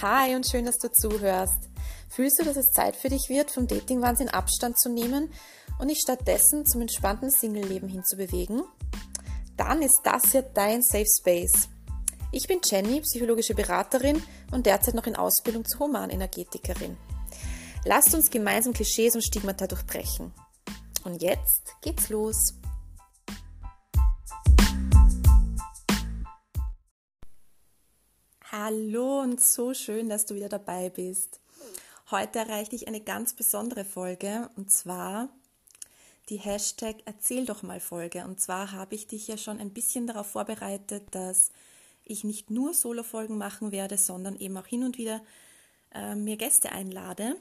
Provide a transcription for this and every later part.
Hi und schön, dass du zuhörst. Fühlst du, dass es Zeit für dich wird, vom Dating-Wahnsinn Abstand zu nehmen und dich stattdessen zum entspannten Single-Leben hinzubewegen? Dann ist das hier dein Safe Space. Ich bin Jenny, psychologische Beraterin und derzeit noch in Ausbildung zur Humanenergetikerin. Lasst uns gemeinsam Klischees und Stigmata durchbrechen. Und jetzt geht's los. Hallo und so schön, dass du wieder dabei bist. Heute erreicht dich eine ganz besondere Folge und zwar die Hashtag Erzähl doch mal Folge. Und zwar habe ich dich ja schon ein bisschen darauf vorbereitet, dass ich nicht nur Solo-Folgen machen werde, sondern eben auch hin und wieder äh, mir Gäste einlade.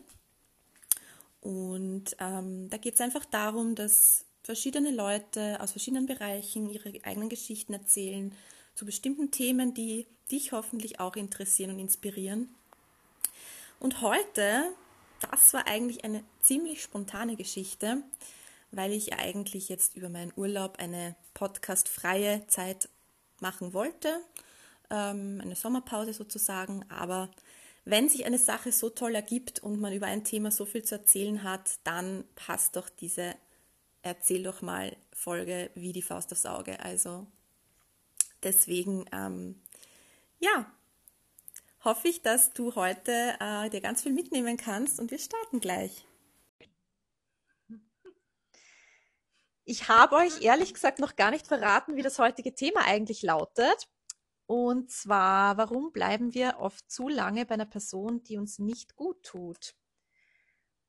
Und ähm, da geht es einfach darum, dass verschiedene Leute aus verschiedenen Bereichen ihre eigenen Geschichten erzählen zu bestimmten Themen, die dich hoffentlich auch interessieren und inspirieren. Und heute, das war eigentlich eine ziemlich spontane Geschichte, weil ich eigentlich jetzt über meinen Urlaub eine podcastfreie Zeit machen wollte, ähm, eine Sommerpause sozusagen. Aber wenn sich eine Sache so toll ergibt und man über ein Thema so viel zu erzählen hat, dann passt doch diese Erzähl doch mal Folge wie die Faust aufs Auge. Also Deswegen, ähm, ja, hoffe ich, dass du heute äh, dir ganz viel mitnehmen kannst und wir starten gleich. Ich habe euch ehrlich gesagt noch gar nicht verraten, wie das heutige Thema eigentlich lautet. Und zwar, warum bleiben wir oft zu lange bei einer Person, die uns nicht gut tut?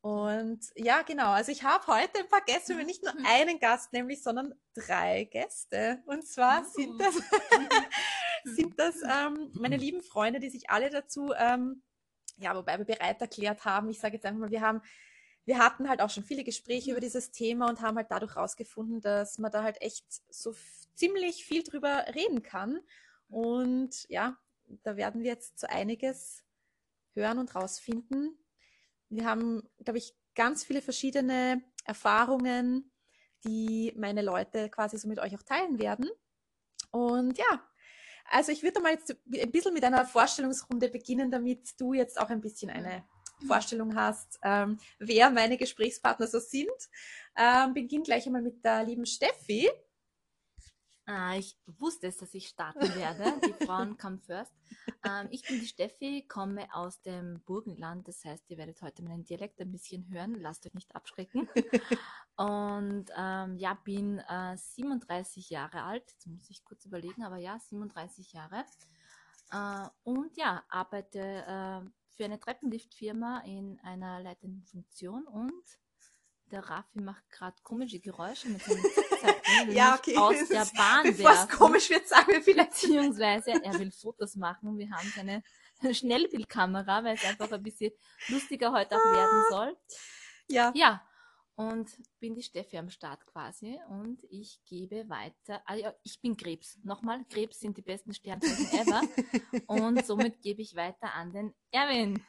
Und ja, genau. Also ich habe heute ein paar Gäste, aber nicht nur einen Gast, nämlich, sondern drei Gäste. Und zwar sind das, sind das ähm, meine lieben Freunde, die sich alle dazu, ähm, ja, wobei wir bereit erklärt haben. Ich sage jetzt einfach mal, wir haben, wir hatten halt auch schon viele Gespräche über dieses Thema und haben halt dadurch rausgefunden, dass man da halt echt so ziemlich viel drüber reden kann. Und ja, da werden wir jetzt so einiges hören und rausfinden, wir haben, glaube ich, ganz viele verschiedene Erfahrungen, die meine Leute quasi so mit euch auch teilen werden. Und ja, also ich würde mal jetzt ein bisschen mit einer Vorstellungsrunde beginnen, damit du jetzt auch ein bisschen eine Vorstellung hast, ähm, wer meine Gesprächspartner so sind. Ähm, beginn gleich einmal mit der lieben Steffi. Ah, ich wusste es, dass ich starten werde. Die Frauen come first. Ähm, ich bin die Steffi, komme aus dem Burgenland. Das heißt, ihr werdet heute meinen Dialekt ein bisschen hören. Lasst euch nicht abschrecken. Und ähm, ja, bin äh, 37 Jahre alt. Jetzt muss ich kurz überlegen, aber ja, 37 Jahre. Äh, und ja, arbeite äh, für eine Treppenliftfirma in einer leitenden Funktion und der Raffi macht gerade komische Geräusche mit seinem Zickzack, ja, okay. aus der Bahn Bevor es komisch wird, sagen wir vielleicht. Beziehungsweise er will Fotos machen. Wir haben seine Schnellbildkamera, weil es einfach ein bisschen lustiger heute auch werden ah. soll. Ja. Ja. Und bin die Steffi am Start quasi und ich gebe weiter. Also ich bin Krebs. Nochmal, Krebs sind die besten Sternzeichen ever. und somit gebe ich weiter an den Erwin.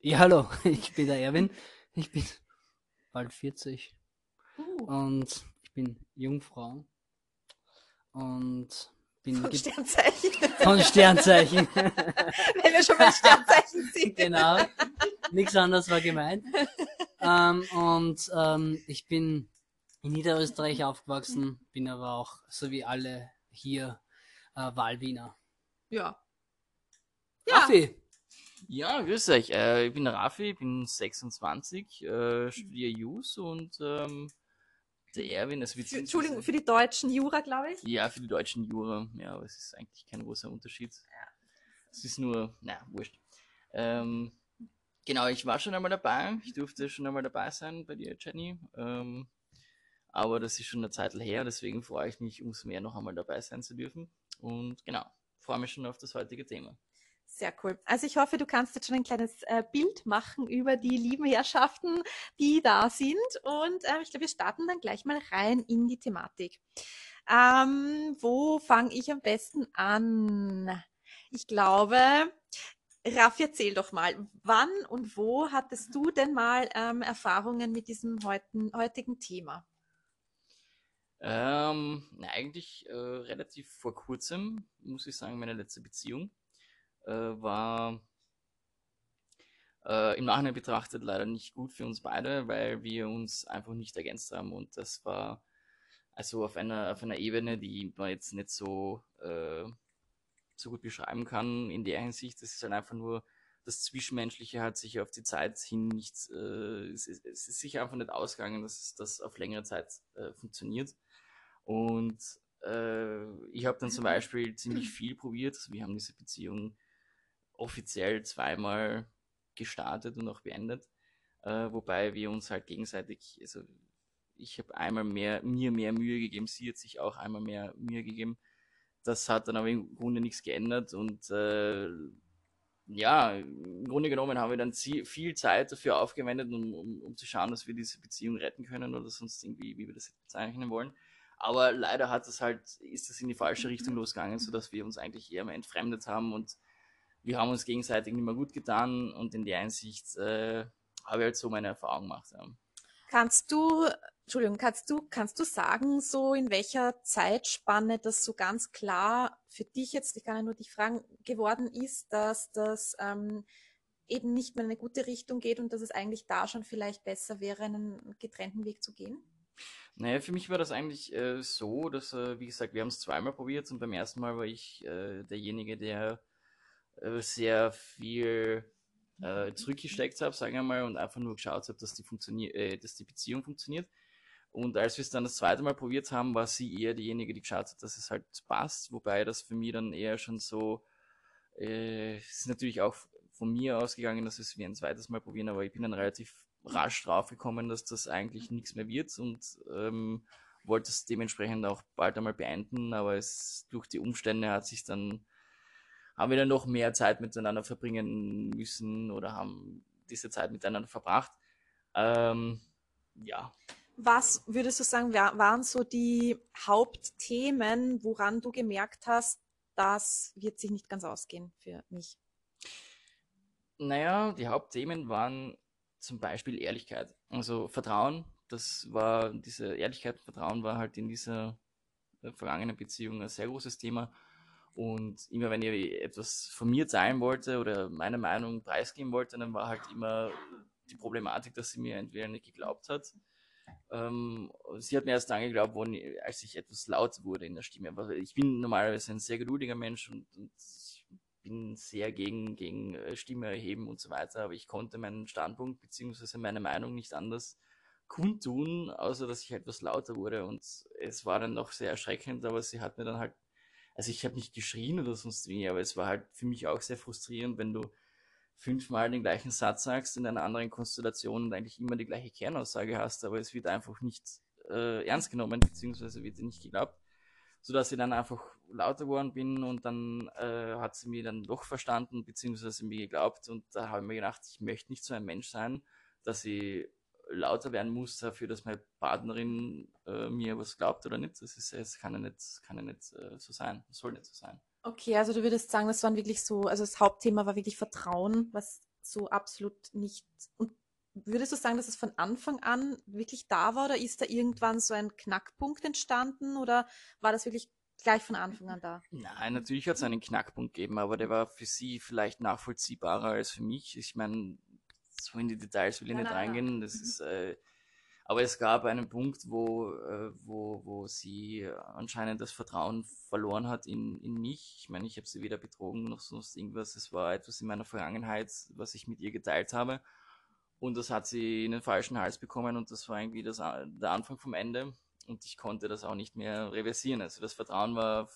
Ja, hallo, ich bin der Erwin. Ich bin bald 40. Uh. Und bin Jungfrau. Und bin von Sternzeichen. Von Sternzeichen. Wenn wir schon mal Sternzeichen sind. genau. Nichts anderes war gemeint. ähm, und ähm, ich bin in Niederösterreich aufgewachsen, bin aber auch, so wie alle hier, äh, Wahlwiener. Ja. Ja. Raffi, ja, grüß euch. Äh, ich bin Rafi, bin 26, äh, studiere Jus und ähm, der Erwin, das wird. Entschuldigung, für die deutschen Jura, glaube ich? Ja, für die deutschen Jura. Ja, aber es ist eigentlich kein großer Unterschied. Ja. Es ist nur, na, wurscht. Ähm, genau, ich war schon einmal dabei. Ich durfte schon einmal dabei sein bei dir, Jenny. Ähm, aber das ist schon eine Zeit her, deswegen freue ich mich umso mehr noch einmal dabei sein zu dürfen. Und genau, freue mich schon auf das heutige Thema. Sehr cool. Also ich hoffe, du kannst jetzt schon ein kleines äh, Bild machen über die lieben Herrschaften, die da sind. Und äh, ich glaube, wir starten dann gleich mal rein in die Thematik. Ähm, wo fange ich am besten an? Ich glaube, Raffi, erzähl doch mal, wann und wo hattest du denn mal ähm, Erfahrungen mit diesem heutigen, heutigen Thema? Ähm, eigentlich äh, relativ vor kurzem, muss ich sagen, meine letzte Beziehung war Äh, Im Nachhinein betrachtet leider nicht gut für uns beide, weil wir uns einfach nicht ergänzt haben und das war also auf einer, auf einer Ebene, die man jetzt nicht so, äh, so gut beschreiben kann in der Hinsicht. Das ist halt einfach nur, das Zwischenmenschliche hat sich auf die Zeit hin nicht, äh, es, ist, es ist sicher einfach nicht ausgegangen, dass das auf längere Zeit äh, funktioniert. Und äh, ich habe dann zum Beispiel ziemlich viel probiert. Wir haben diese Beziehung offiziell zweimal gestartet und auch beendet. Äh, wobei wir uns halt gegenseitig, also ich habe einmal mehr, mir mehr Mühe gegeben, sie hat sich auch einmal mehr Mühe gegeben. Das hat dann aber im Grunde nichts geändert und äh, ja, im Grunde genommen haben wir dann viel Zeit dafür aufgewendet, um, um, um zu schauen, dass wir diese Beziehung retten können oder sonst irgendwie, wie wir das jetzt bezeichnen wollen. Aber leider hat es halt, ist es in die falsche Richtung losgegangen, sodass wir uns eigentlich eher mehr entfremdet haben und wir haben uns gegenseitig nicht mehr gut getan und in der Einsicht äh, habe ich halt so meine Erfahrung gemacht. Ja. Kannst du, Entschuldigung, kannst du, kannst du sagen, so in welcher Zeitspanne das so ganz klar für dich jetzt, ich kann ja nur dich fragen, geworden ist, dass das ähm, eben nicht mehr in eine gute Richtung geht und dass es eigentlich da schon vielleicht besser wäre, einen getrennten Weg zu gehen? Naja, für mich war das eigentlich äh, so, dass, äh, wie gesagt, wir haben es zweimal probiert und beim ersten Mal war ich äh, derjenige, der sehr viel äh, zurückgesteckt habe, sagen wir mal, und einfach nur geschaut habe, dass die, äh, dass die Beziehung funktioniert. Und als wir es dann das zweite Mal probiert haben, war sie eher diejenige, die geschaut hat, dass es halt passt, wobei das für mich dann eher schon so, äh, ist natürlich auch von mir ausgegangen, dass wir es wie ein zweites Mal probieren, aber ich bin dann relativ rasch draufgekommen, dass das eigentlich nichts mehr wird und ähm, wollte es dementsprechend auch bald einmal beenden, aber es durch die Umstände hat sich dann haben wir dann noch mehr Zeit miteinander verbringen müssen oder haben diese Zeit miteinander verbracht. Ähm, ja. Was würdest du sagen, waren so die Hauptthemen, woran du gemerkt hast, das wird sich nicht ganz ausgehen für mich? Naja, die Hauptthemen waren zum Beispiel Ehrlichkeit. Also Vertrauen, das war, diese Ehrlichkeit und Vertrauen war halt in dieser äh, vergangenen Beziehung ein sehr großes Thema. Und immer wenn ihr etwas von mir teilen wollte oder meine Meinung preisgeben wollte, dann war halt immer die Problematik, dass sie mir entweder nicht geglaubt hat. Ähm, sie hat mir erst dann geglaubt, als ich etwas laut wurde in der Stimme. Aber ich bin normalerweise ein sehr geduldiger Mensch und, und bin sehr gegen, gegen äh, Stimme erheben und so weiter, aber ich konnte meinen Standpunkt bzw. meine Meinung nicht anders kundtun, außer dass ich etwas lauter wurde und es war dann noch sehr erschreckend, aber sie hat mir dann halt also ich habe nicht geschrien oder sonst wie, aber es war halt für mich auch sehr frustrierend, wenn du fünfmal den gleichen Satz sagst in einer anderen Konstellation und eigentlich immer die gleiche Kernaussage hast, aber es wird einfach nicht äh, ernst genommen, beziehungsweise wird dir nicht geglaubt, sodass ich dann einfach lauter geworden bin und dann äh, hat sie mir dann doch verstanden, beziehungsweise mir geglaubt und da habe ich mir gedacht, ich möchte nicht so ein Mensch sein, dass ich lauter werden muss dafür, dass meine Partnerin äh, mir was glaubt oder nicht. Das ist, es kann ja nicht, kann ja nicht äh, so sein. Das soll nicht so sein. Okay, also du würdest sagen, das waren wirklich so, also das Hauptthema war wirklich Vertrauen, was so absolut nicht. Und würdest du sagen, dass es von Anfang an wirklich da war oder ist da irgendwann so ein Knackpunkt entstanden oder war das wirklich gleich von Anfang an da? Nein, natürlich hat es einen Knackpunkt gegeben, aber der war für sie vielleicht nachvollziehbarer als für mich. Ich meine, so in die Details will ich nein, nicht nein, reingehen. Das mhm. ist, äh, aber es gab einen Punkt, wo, äh, wo, wo sie anscheinend das Vertrauen verloren hat in, in mich. Ich meine, ich habe sie weder betrogen noch sonst irgendwas. Es war etwas in meiner Vergangenheit, was ich mit ihr geteilt habe. Und das hat sie in den falschen Hals bekommen und das war irgendwie das, der Anfang vom Ende. Und ich konnte das auch nicht mehr reversieren. Also das Vertrauen war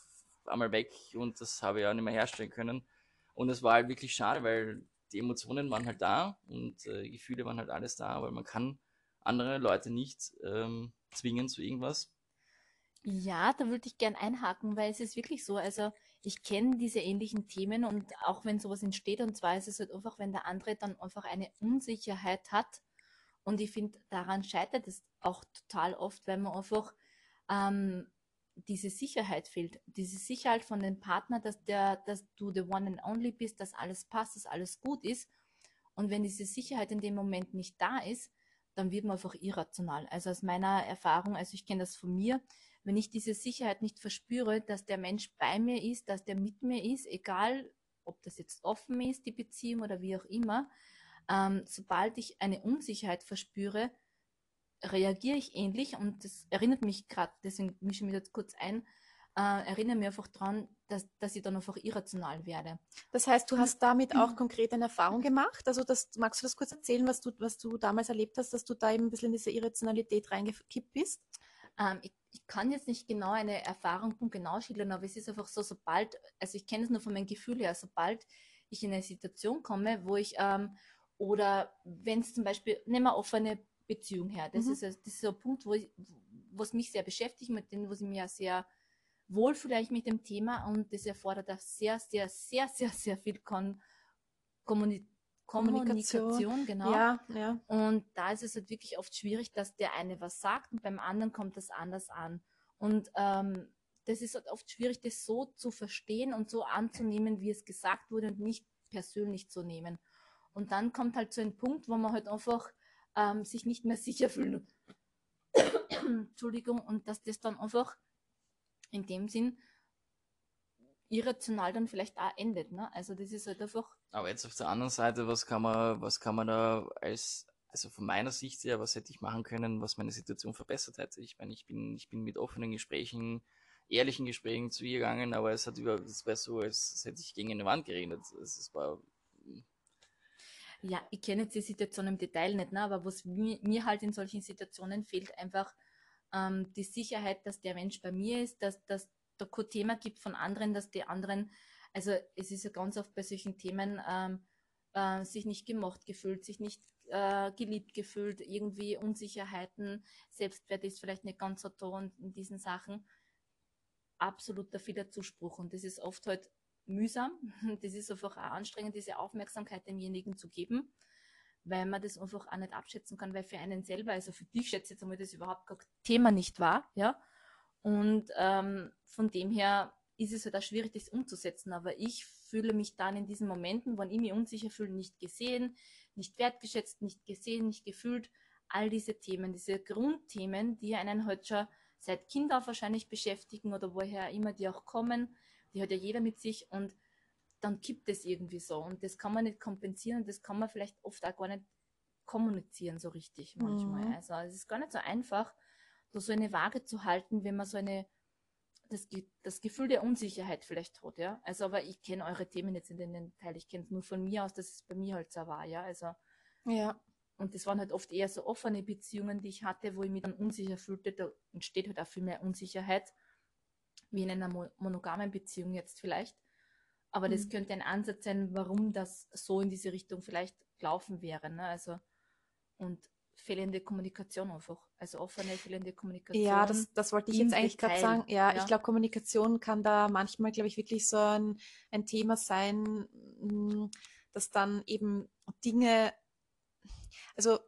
einmal weg und das habe ich auch nicht mehr herstellen können. Und es war halt wirklich schade, weil die Emotionen waren halt da und äh, Gefühle waren halt alles da, aber man kann andere Leute nicht ähm, zwingen zu irgendwas. Ja, da würde ich gern einhaken, weil es ist wirklich so, also ich kenne diese ähnlichen Themen und auch wenn sowas entsteht, und zwar ist es halt einfach, wenn der andere dann einfach eine Unsicherheit hat und ich finde, daran scheitert es auch total oft, weil man einfach ähm, diese Sicherheit fehlt, diese Sicherheit von dem Partner, dass der, dass du the one and only bist, dass alles passt, dass alles gut ist. Und wenn diese Sicherheit in dem Moment nicht da ist, dann wird man einfach irrational. Also aus meiner Erfahrung, also ich kenne das von mir, wenn ich diese Sicherheit nicht verspüre, dass der Mensch bei mir ist, dass der mit mir ist, egal ob das jetzt offen ist, die Beziehung oder wie auch immer, ähm, sobald ich eine Unsicherheit verspüre, reagiere ich ähnlich und das erinnert mich gerade, deswegen mische ich mich jetzt kurz ein, äh, erinnere mich einfach daran, dass, dass ich dann einfach irrational werde. Das heißt, du hast damit auch konkret eine Erfahrung gemacht? Also das, magst du das kurz erzählen, was du, was du damals erlebt hast, dass du da eben ein bisschen in diese Irrationalität reingekippt bist? Ähm, ich, ich, kann jetzt nicht genau eine Erfahrung genau schildern, aber es ist einfach so, sobald, also ich kenne es nur von meinem Gefühl her, sobald ich in eine Situation komme, wo ich, ähm, oder wenn es zum Beispiel, nehmen wir offene Beziehung her, das, mhm. ist, das ist so ein Punkt, wo ich, was mich sehr beschäftigt, mit dem, wo ich mir sehr wohlfühle eigentlich mit dem Thema und das erfordert auch sehr, sehr, sehr, sehr, sehr viel Kon Kommuni Kommunikation. Kommunikation, genau. Ja, ja. Und da ist es halt wirklich oft schwierig, dass der eine was sagt und beim anderen kommt das anders an. Und ähm, das ist halt oft schwierig, das so zu verstehen und so anzunehmen, wie es gesagt wurde und nicht persönlich zu nehmen. Und dann kommt halt so ein Punkt, wo man halt einfach ähm, sich nicht mehr sicher fühlt. Entschuldigung, und dass das dann einfach in dem Sinn irrational dann vielleicht auch endet. Ne? Also das ist halt einfach. Aber jetzt auf der anderen Seite, was kann man, was kann man da als, also von meiner Sicht her, was hätte ich machen können, was meine Situation verbessert hätte? Ich meine, ich bin, ich bin mit offenen Gesprächen, ehrlichen Gesprächen zu ihr gegangen, aber es hat über, es war so, als, als hätte ich gegen eine Wand geredet. Es war. Ja, ich kenne jetzt die Situation im Detail nicht, ne? aber was mir, mir halt in solchen Situationen fehlt, einfach ähm, die Sicherheit, dass der Mensch bei mir ist, dass, dass da kein Thema gibt von anderen, dass die anderen, also es ist ja ganz oft bei solchen Themen, ähm, äh, sich nicht gemocht gefühlt, sich nicht äh, geliebt gefühlt, irgendwie Unsicherheiten, Selbstwert ist vielleicht nicht ganz so da und in diesen Sachen. Absoluter vieler Zuspruch und das ist oft halt mühsam. Das ist einfach auch anstrengend, diese Aufmerksamkeit demjenigen zu geben weil man das einfach auch nicht abschätzen kann, weil für einen selber, also für dich schätze ich jetzt einmal, das überhaupt gar Thema nicht war, ja. Und ähm, von dem her ist es halt auch schwierig, das umzusetzen. Aber ich fühle mich dann in diesen Momenten, wenn ich mich unsicher fühle, nicht gesehen, nicht wertgeschätzt, nicht gesehen, nicht gefühlt. All diese Themen, diese Grundthemen, die einen heute halt schon seit Kind auf wahrscheinlich beschäftigen oder woher immer die auch kommen, die hat ja jeder mit sich und dann kippt es irgendwie so. Und das kann man nicht kompensieren und das kann man vielleicht oft auch gar nicht kommunizieren so richtig manchmal. Mhm. Also es ist gar nicht so einfach, da so eine Waage zu halten, wenn man so eine das, das Gefühl der Unsicherheit vielleicht hat, ja. Also, aber ich kenne eure Themen jetzt in den Detail. Ich kenne es nur von mir aus, dass es bei mir halt so war, ja. Also, ja. Und das waren halt oft eher so offene Beziehungen, die ich hatte, wo ich mich dann unsicher fühlte. Da entsteht halt auch viel mehr Unsicherheit, wie in einer monogamen Beziehung jetzt vielleicht. Aber mhm. das könnte ein Ansatz sein, warum das so in diese Richtung vielleicht laufen wäre. Ne? Also, und fehlende Kommunikation einfach. Also offene, fehlende Kommunikation. Ja, das, das wollte ich jetzt eigentlich gerade sagen. Ja, ja. ich glaube, Kommunikation kann da manchmal, glaube ich, wirklich so ein, ein Thema sein, mm, dass dann eben Dinge, also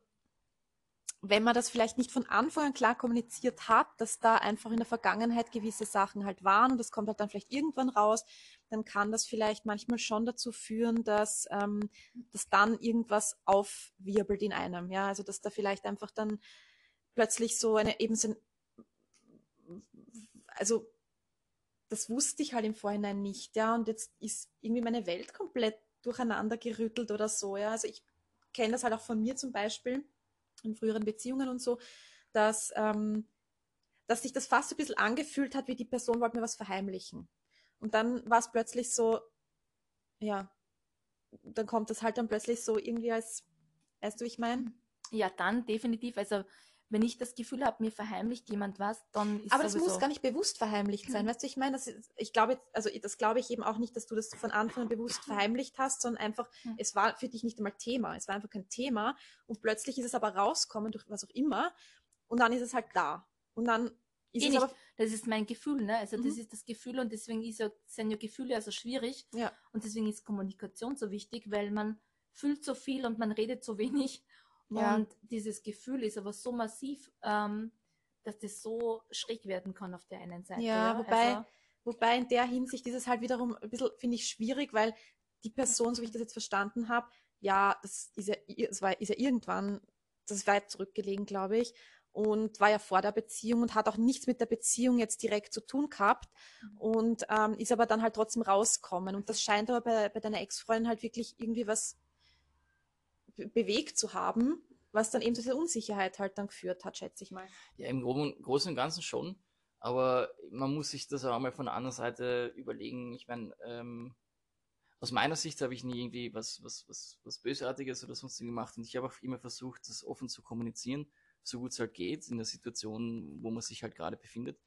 wenn man das vielleicht nicht von Anfang an klar kommuniziert hat, dass da einfach in der Vergangenheit gewisse Sachen halt waren und das kommt halt dann vielleicht irgendwann raus, dann kann das vielleicht manchmal schon dazu führen, dass, ähm, dass dann irgendwas aufwirbelt in einem. Ja, also dass da vielleicht einfach dann plötzlich so eine eben so ein, also das wusste ich halt im Vorhinein nicht, ja, und jetzt ist irgendwie meine Welt komplett durcheinander gerüttelt oder so, ja. Also ich kenne das halt auch von mir zum Beispiel in früheren Beziehungen und so, dass, ähm, dass sich das fast so ein bisschen angefühlt hat, wie die Person wollte mir was verheimlichen. Und dann war es plötzlich so, ja, dann kommt das halt dann plötzlich so irgendwie als, weißt du, wie ich meine? Ja, dann definitiv. Also wenn ich das Gefühl habe, mir verheimlicht jemand was, dann ist Aber das muss gar nicht bewusst verheimlicht sein, weißt du, ich meine, das ist, ich glaube, also das glaube ich eben auch nicht, dass du das von Anfang an bewusst verheimlicht hast, sondern einfach, hm. es war für dich nicht einmal Thema, es war einfach kein Thema. Und plötzlich ist es aber rauskommen durch was auch immer. Und dann ist es halt da. Und dann ist eh es aber das ist mein Gefühl, ne? Also mhm. das ist das Gefühl und deswegen ist ja, sind ja Gefühle also schwierig. Ja. und deswegen ist Kommunikation so wichtig, weil man fühlt so viel und man redet so wenig ja. Und dieses Gefühl ist aber so massiv, ähm, dass das so schräg werden kann auf der einen Seite. Ja, ja. Wobei, also, wobei in der Hinsicht ist es halt wiederum ein bisschen, finde ich, schwierig, weil die Person, so wie ich das jetzt verstanden habe, ja, das ist ja, das war, ist ja irgendwann, das ist weit zurückgelegen, glaube ich, und war ja vor der Beziehung und hat auch nichts mit der Beziehung jetzt direkt zu tun gehabt mhm. und ähm, ist aber dann halt trotzdem rausgekommen. Und das scheint aber bei, bei deiner Ex-Freundin halt wirklich irgendwie was bewegt zu haben, was dann eben zu dieser Unsicherheit halt dann geführt hat, schätze ich mal. Ja, im Großen und Ganzen schon. Aber man muss sich das auch mal von der anderen Seite überlegen. Ich meine, ähm, aus meiner Sicht habe ich nie irgendwie was, was, was, was Bösartiges oder sonst gemacht und ich habe auch immer versucht, das offen zu kommunizieren, so gut es halt geht, in der Situation, wo man sich halt gerade befindet.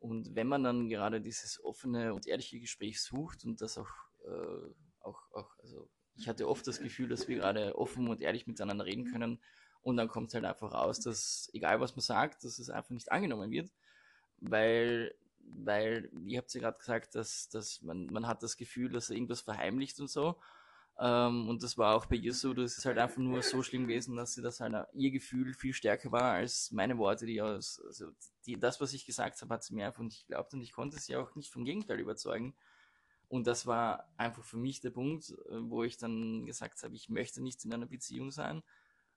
Und wenn man dann gerade dieses offene und ehrliche Gespräch sucht und das auch, äh, auch, auch, also ich hatte oft das Gefühl, dass wir gerade offen und ehrlich miteinander reden können und dann kommt es halt einfach raus, dass egal was man sagt, dass es einfach nicht angenommen wird, weil weil, ihr habt ja gerade gesagt, dass, dass man, man hat das Gefühl, dass er irgendwas verheimlicht und so. Ähm, und das war auch bei ihr so, das ist halt einfach nur so schlimm gewesen, dass sie das halt, ihr Gefühl viel stärker war als meine Worte, die aus, also die, das, was ich gesagt habe, hat sie mir einfach nicht geglaubt und ich konnte sie auch nicht vom Gegenteil überzeugen. Und das war einfach für mich der Punkt, äh, wo ich dann gesagt habe, ich möchte nicht in einer Beziehung sein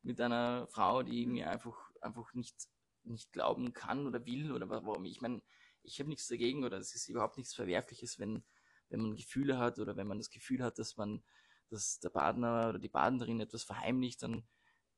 mit einer Frau, die mir einfach, einfach nicht, nicht glauben kann oder will oder warum. Ich meine, ich habe nichts dagegen oder es ist überhaupt nichts Verwerfliches, wenn, wenn man Gefühle hat oder wenn man das Gefühl hat, dass man, dass der Partner oder die Partnerin etwas verheimlicht, dann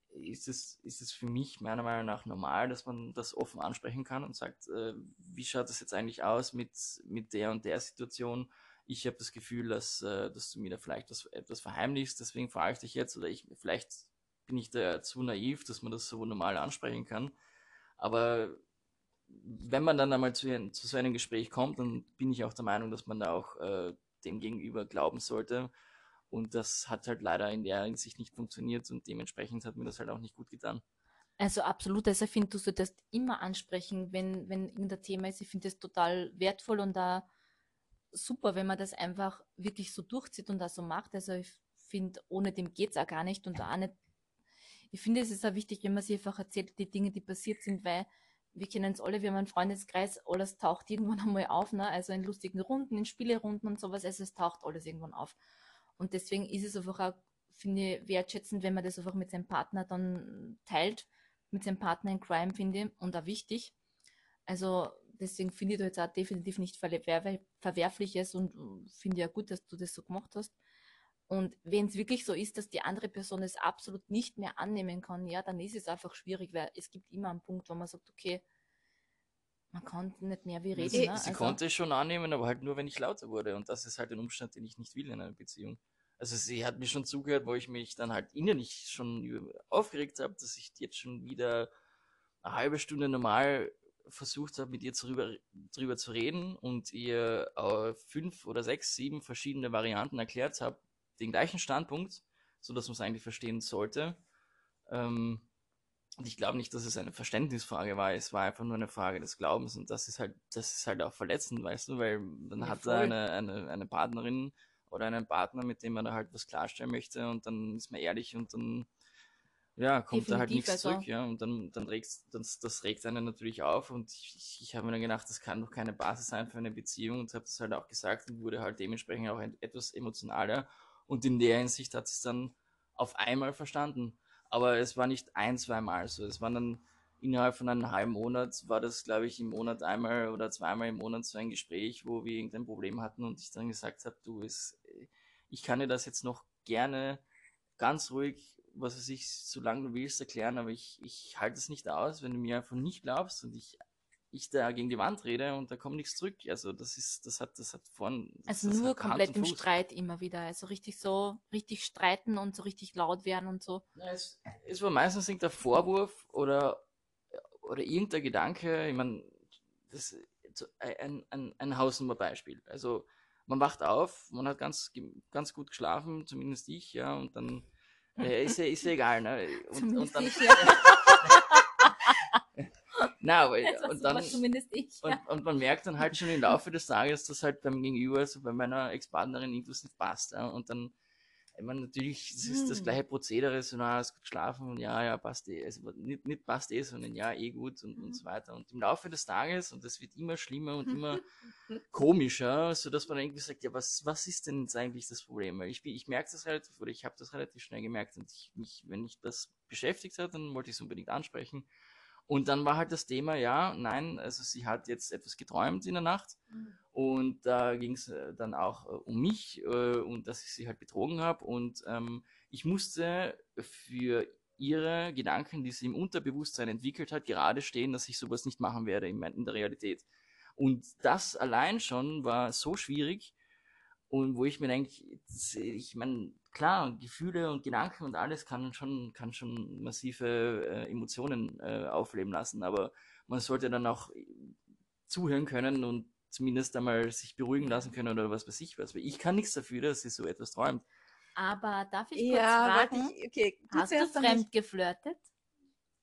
ist es, ist es für mich meiner Meinung nach normal, dass man das offen ansprechen kann und sagt, äh, wie schaut das jetzt eigentlich aus mit, mit der und der Situation? Ich habe das Gefühl, dass, äh, dass du mir da vielleicht das, etwas verheimlichst, deswegen frage ich dich jetzt, oder ich, vielleicht bin ich da zu naiv, dass man das so normal ansprechen kann. Aber wenn man dann einmal zu, zu so einem Gespräch kommt, dann bin ich auch der Meinung, dass man da auch äh, dem Gegenüber glauben sollte. Und das hat halt leider in der Hinsicht nicht funktioniert und dementsprechend hat mir das halt auch nicht gut getan. Also absolut, also ich finde, du solltest immer ansprechen, wenn, wenn irgendein Thema ist. Ich finde es total wertvoll und da super, wenn man das einfach wirklich so durchzieht und das so macht. Also ich finde, ohne dem geht es auch gar nicht und auch nicht. Ich finde, es ist auch wichtig, wenn man sich einfach erzählt, die Dinge, die passiert sind, weil wir kennen es alle, wir haben einen Freundeskreis, alles taucht irgendwann einmal auf, ne? also in lustigen Runden, in Spielerunden und sowas, also es taucht alles irgendwann auf. Und deswegen ist es einfach auch, finde ich, wertschätzend, wenn man das einfach mit seinem Partner dann teilt, mit seinem Partner in Crime, finde ich, und auch wichtig. Also deswegen finde ich da jetzt auch definitiv nicht Verwerfliches und finde ja gut, dass du das so gemacht hast. Und wenn es wirklich so ist, dass die andere Person es absolut nicht mehr annehmen kann, ja, dann ist es einfach schwierig, weil es gibt immer einen Punkt, wo man sagt, okay, man kann nicht mehr wie reden. Sie, ne? sie also, konnte es schon annehmen, aber halt nur, wenn ich lauter wurde. Und das ist halt ein Umstand, den ich nicht will in einer Beziehung. Also sie hat mir schon zugehört, wo ich mich dann halt innerlich schon aufgeregt habe, dass ich jetzt schon wieder eine halbe Stunde normal versucht habe, mit ihr drüber, drüber zu reden und ihr äh, fünf oder sechs, sieben verschiedene Varianten erklärt habe, den gleichen Standpunkt, so dass man es eigentlich verstehen sollte. Ähm, und ich glaube nicht, dass es eine Verständnisfrage war. Es war einfach nur eine Frage des Glaubens und das ist halt, das ist halt auch verletzend, weißt du, weil dann ja, hat er eine, eine, eine Partnerin oder einen Partner, mit dem man da halt was klarstellen möchte und dann ist man ehrlich und dann ja, kommt Definitiv, da halt nichts also. zurück, ja, und dann, dann regt das, das regt einen natürlich auf und ich, ich habe mir dann gedacht, das kann doch keine Basis sein für eine Beziehung und habe das halt auch gesagt und wurde halt dementsprechend auch etwas emotionaler und in der Hinsicht hat es dann auf einmal verstanden. Aber es war nicht ein, zweimal so. Es waren dann innerhalb von einem halben Monat, war das, glaube ich, im Monat einmal oder zweimal im Monat so ein Gespräch, wo wir irgendein Problem hatten und ich dann gesagt habe, du, es, ich kann dir das jetzt noch gerne ganz ruhig, was weiß ich, solange du willst, erklären, aber ich, ich halte es nicht aus, wenn du mir einfach nicht glaubst und ich ich da gegen die Wand rede und da kommt nichts zurück. Also das ist, das hat, das hat vorn. Also nur komplett im Streit immer wieder. Also richtig so, richtig streiten und so richtig laut werden und so. Ja, es, es war meistens irgendein Vorwurf oder, oder irgendein Gedanke. Ich meine, das ein, ein, ein Hausnummer-Beispiel. Also man wacht auf, man hat ganz, ganz gut geschlafen, zumindest ich, ja, und dann äh, ist ja, ist ja egal, ne? Und, und dann, ich, ja. Na, aber, und dann, zumindest ich. Ja. Und, und, man merkt dann halt schon im Laufe des Tages, dass halt beim Gegenüber, also bei meiner Ex-Partnerin irgendwas nicht passt. Ja? Und dann, ich meine, natürlich, es ist hm. das gleiche Prozedere, so, na, ist gut geschlafen und ja, ja, passt eh. Also nicht, nicht passt eh, sondern ja, eh gut und, mhm. und so weiter. Und im Laufe des Tages, und das wird immer schlimmer und immer komischer, so dass man irgendwie sagt, ja, was, was ist denn jetzt eigentlich das Problem? Weil ich, ich merke das relativ, oder ich habe das relativ schnell gemerkt und ich, mich, wenn ich das beschäftigt hat, dann wollte ich es unbedingt ansprechen. Und dann war halt das Thema, ja, nein, also sie hat jetzt etwas geträumt in der Nacht. Mhm. Und da ging es äh, dann auch äh, um mich äh, und dass ich sie halt betrogen habe. Und ähm, ich musste für ihre Gedanken, die sie im Unterbewusstsein entwickelt hat, gerade stehen, dass ich sowas nicht machen werde in, in der Realität. Und das allein schon war so schwierig und wo ich mir denke, ich meine, klar, Gefühle und Gedanken und alles kann schon, kann schon massive äh, Emotionen äh, aufleben lassen, aber man sollte dann auch zuhören können und zumindest einmal sich beruhigen lassen können oder was weiß ich was. Weil ich kann nichts dafür, dass sie so etwas träumt. Aber darf ich kurz Ja, fragen, ich, okay. hast du fremd geflirtet?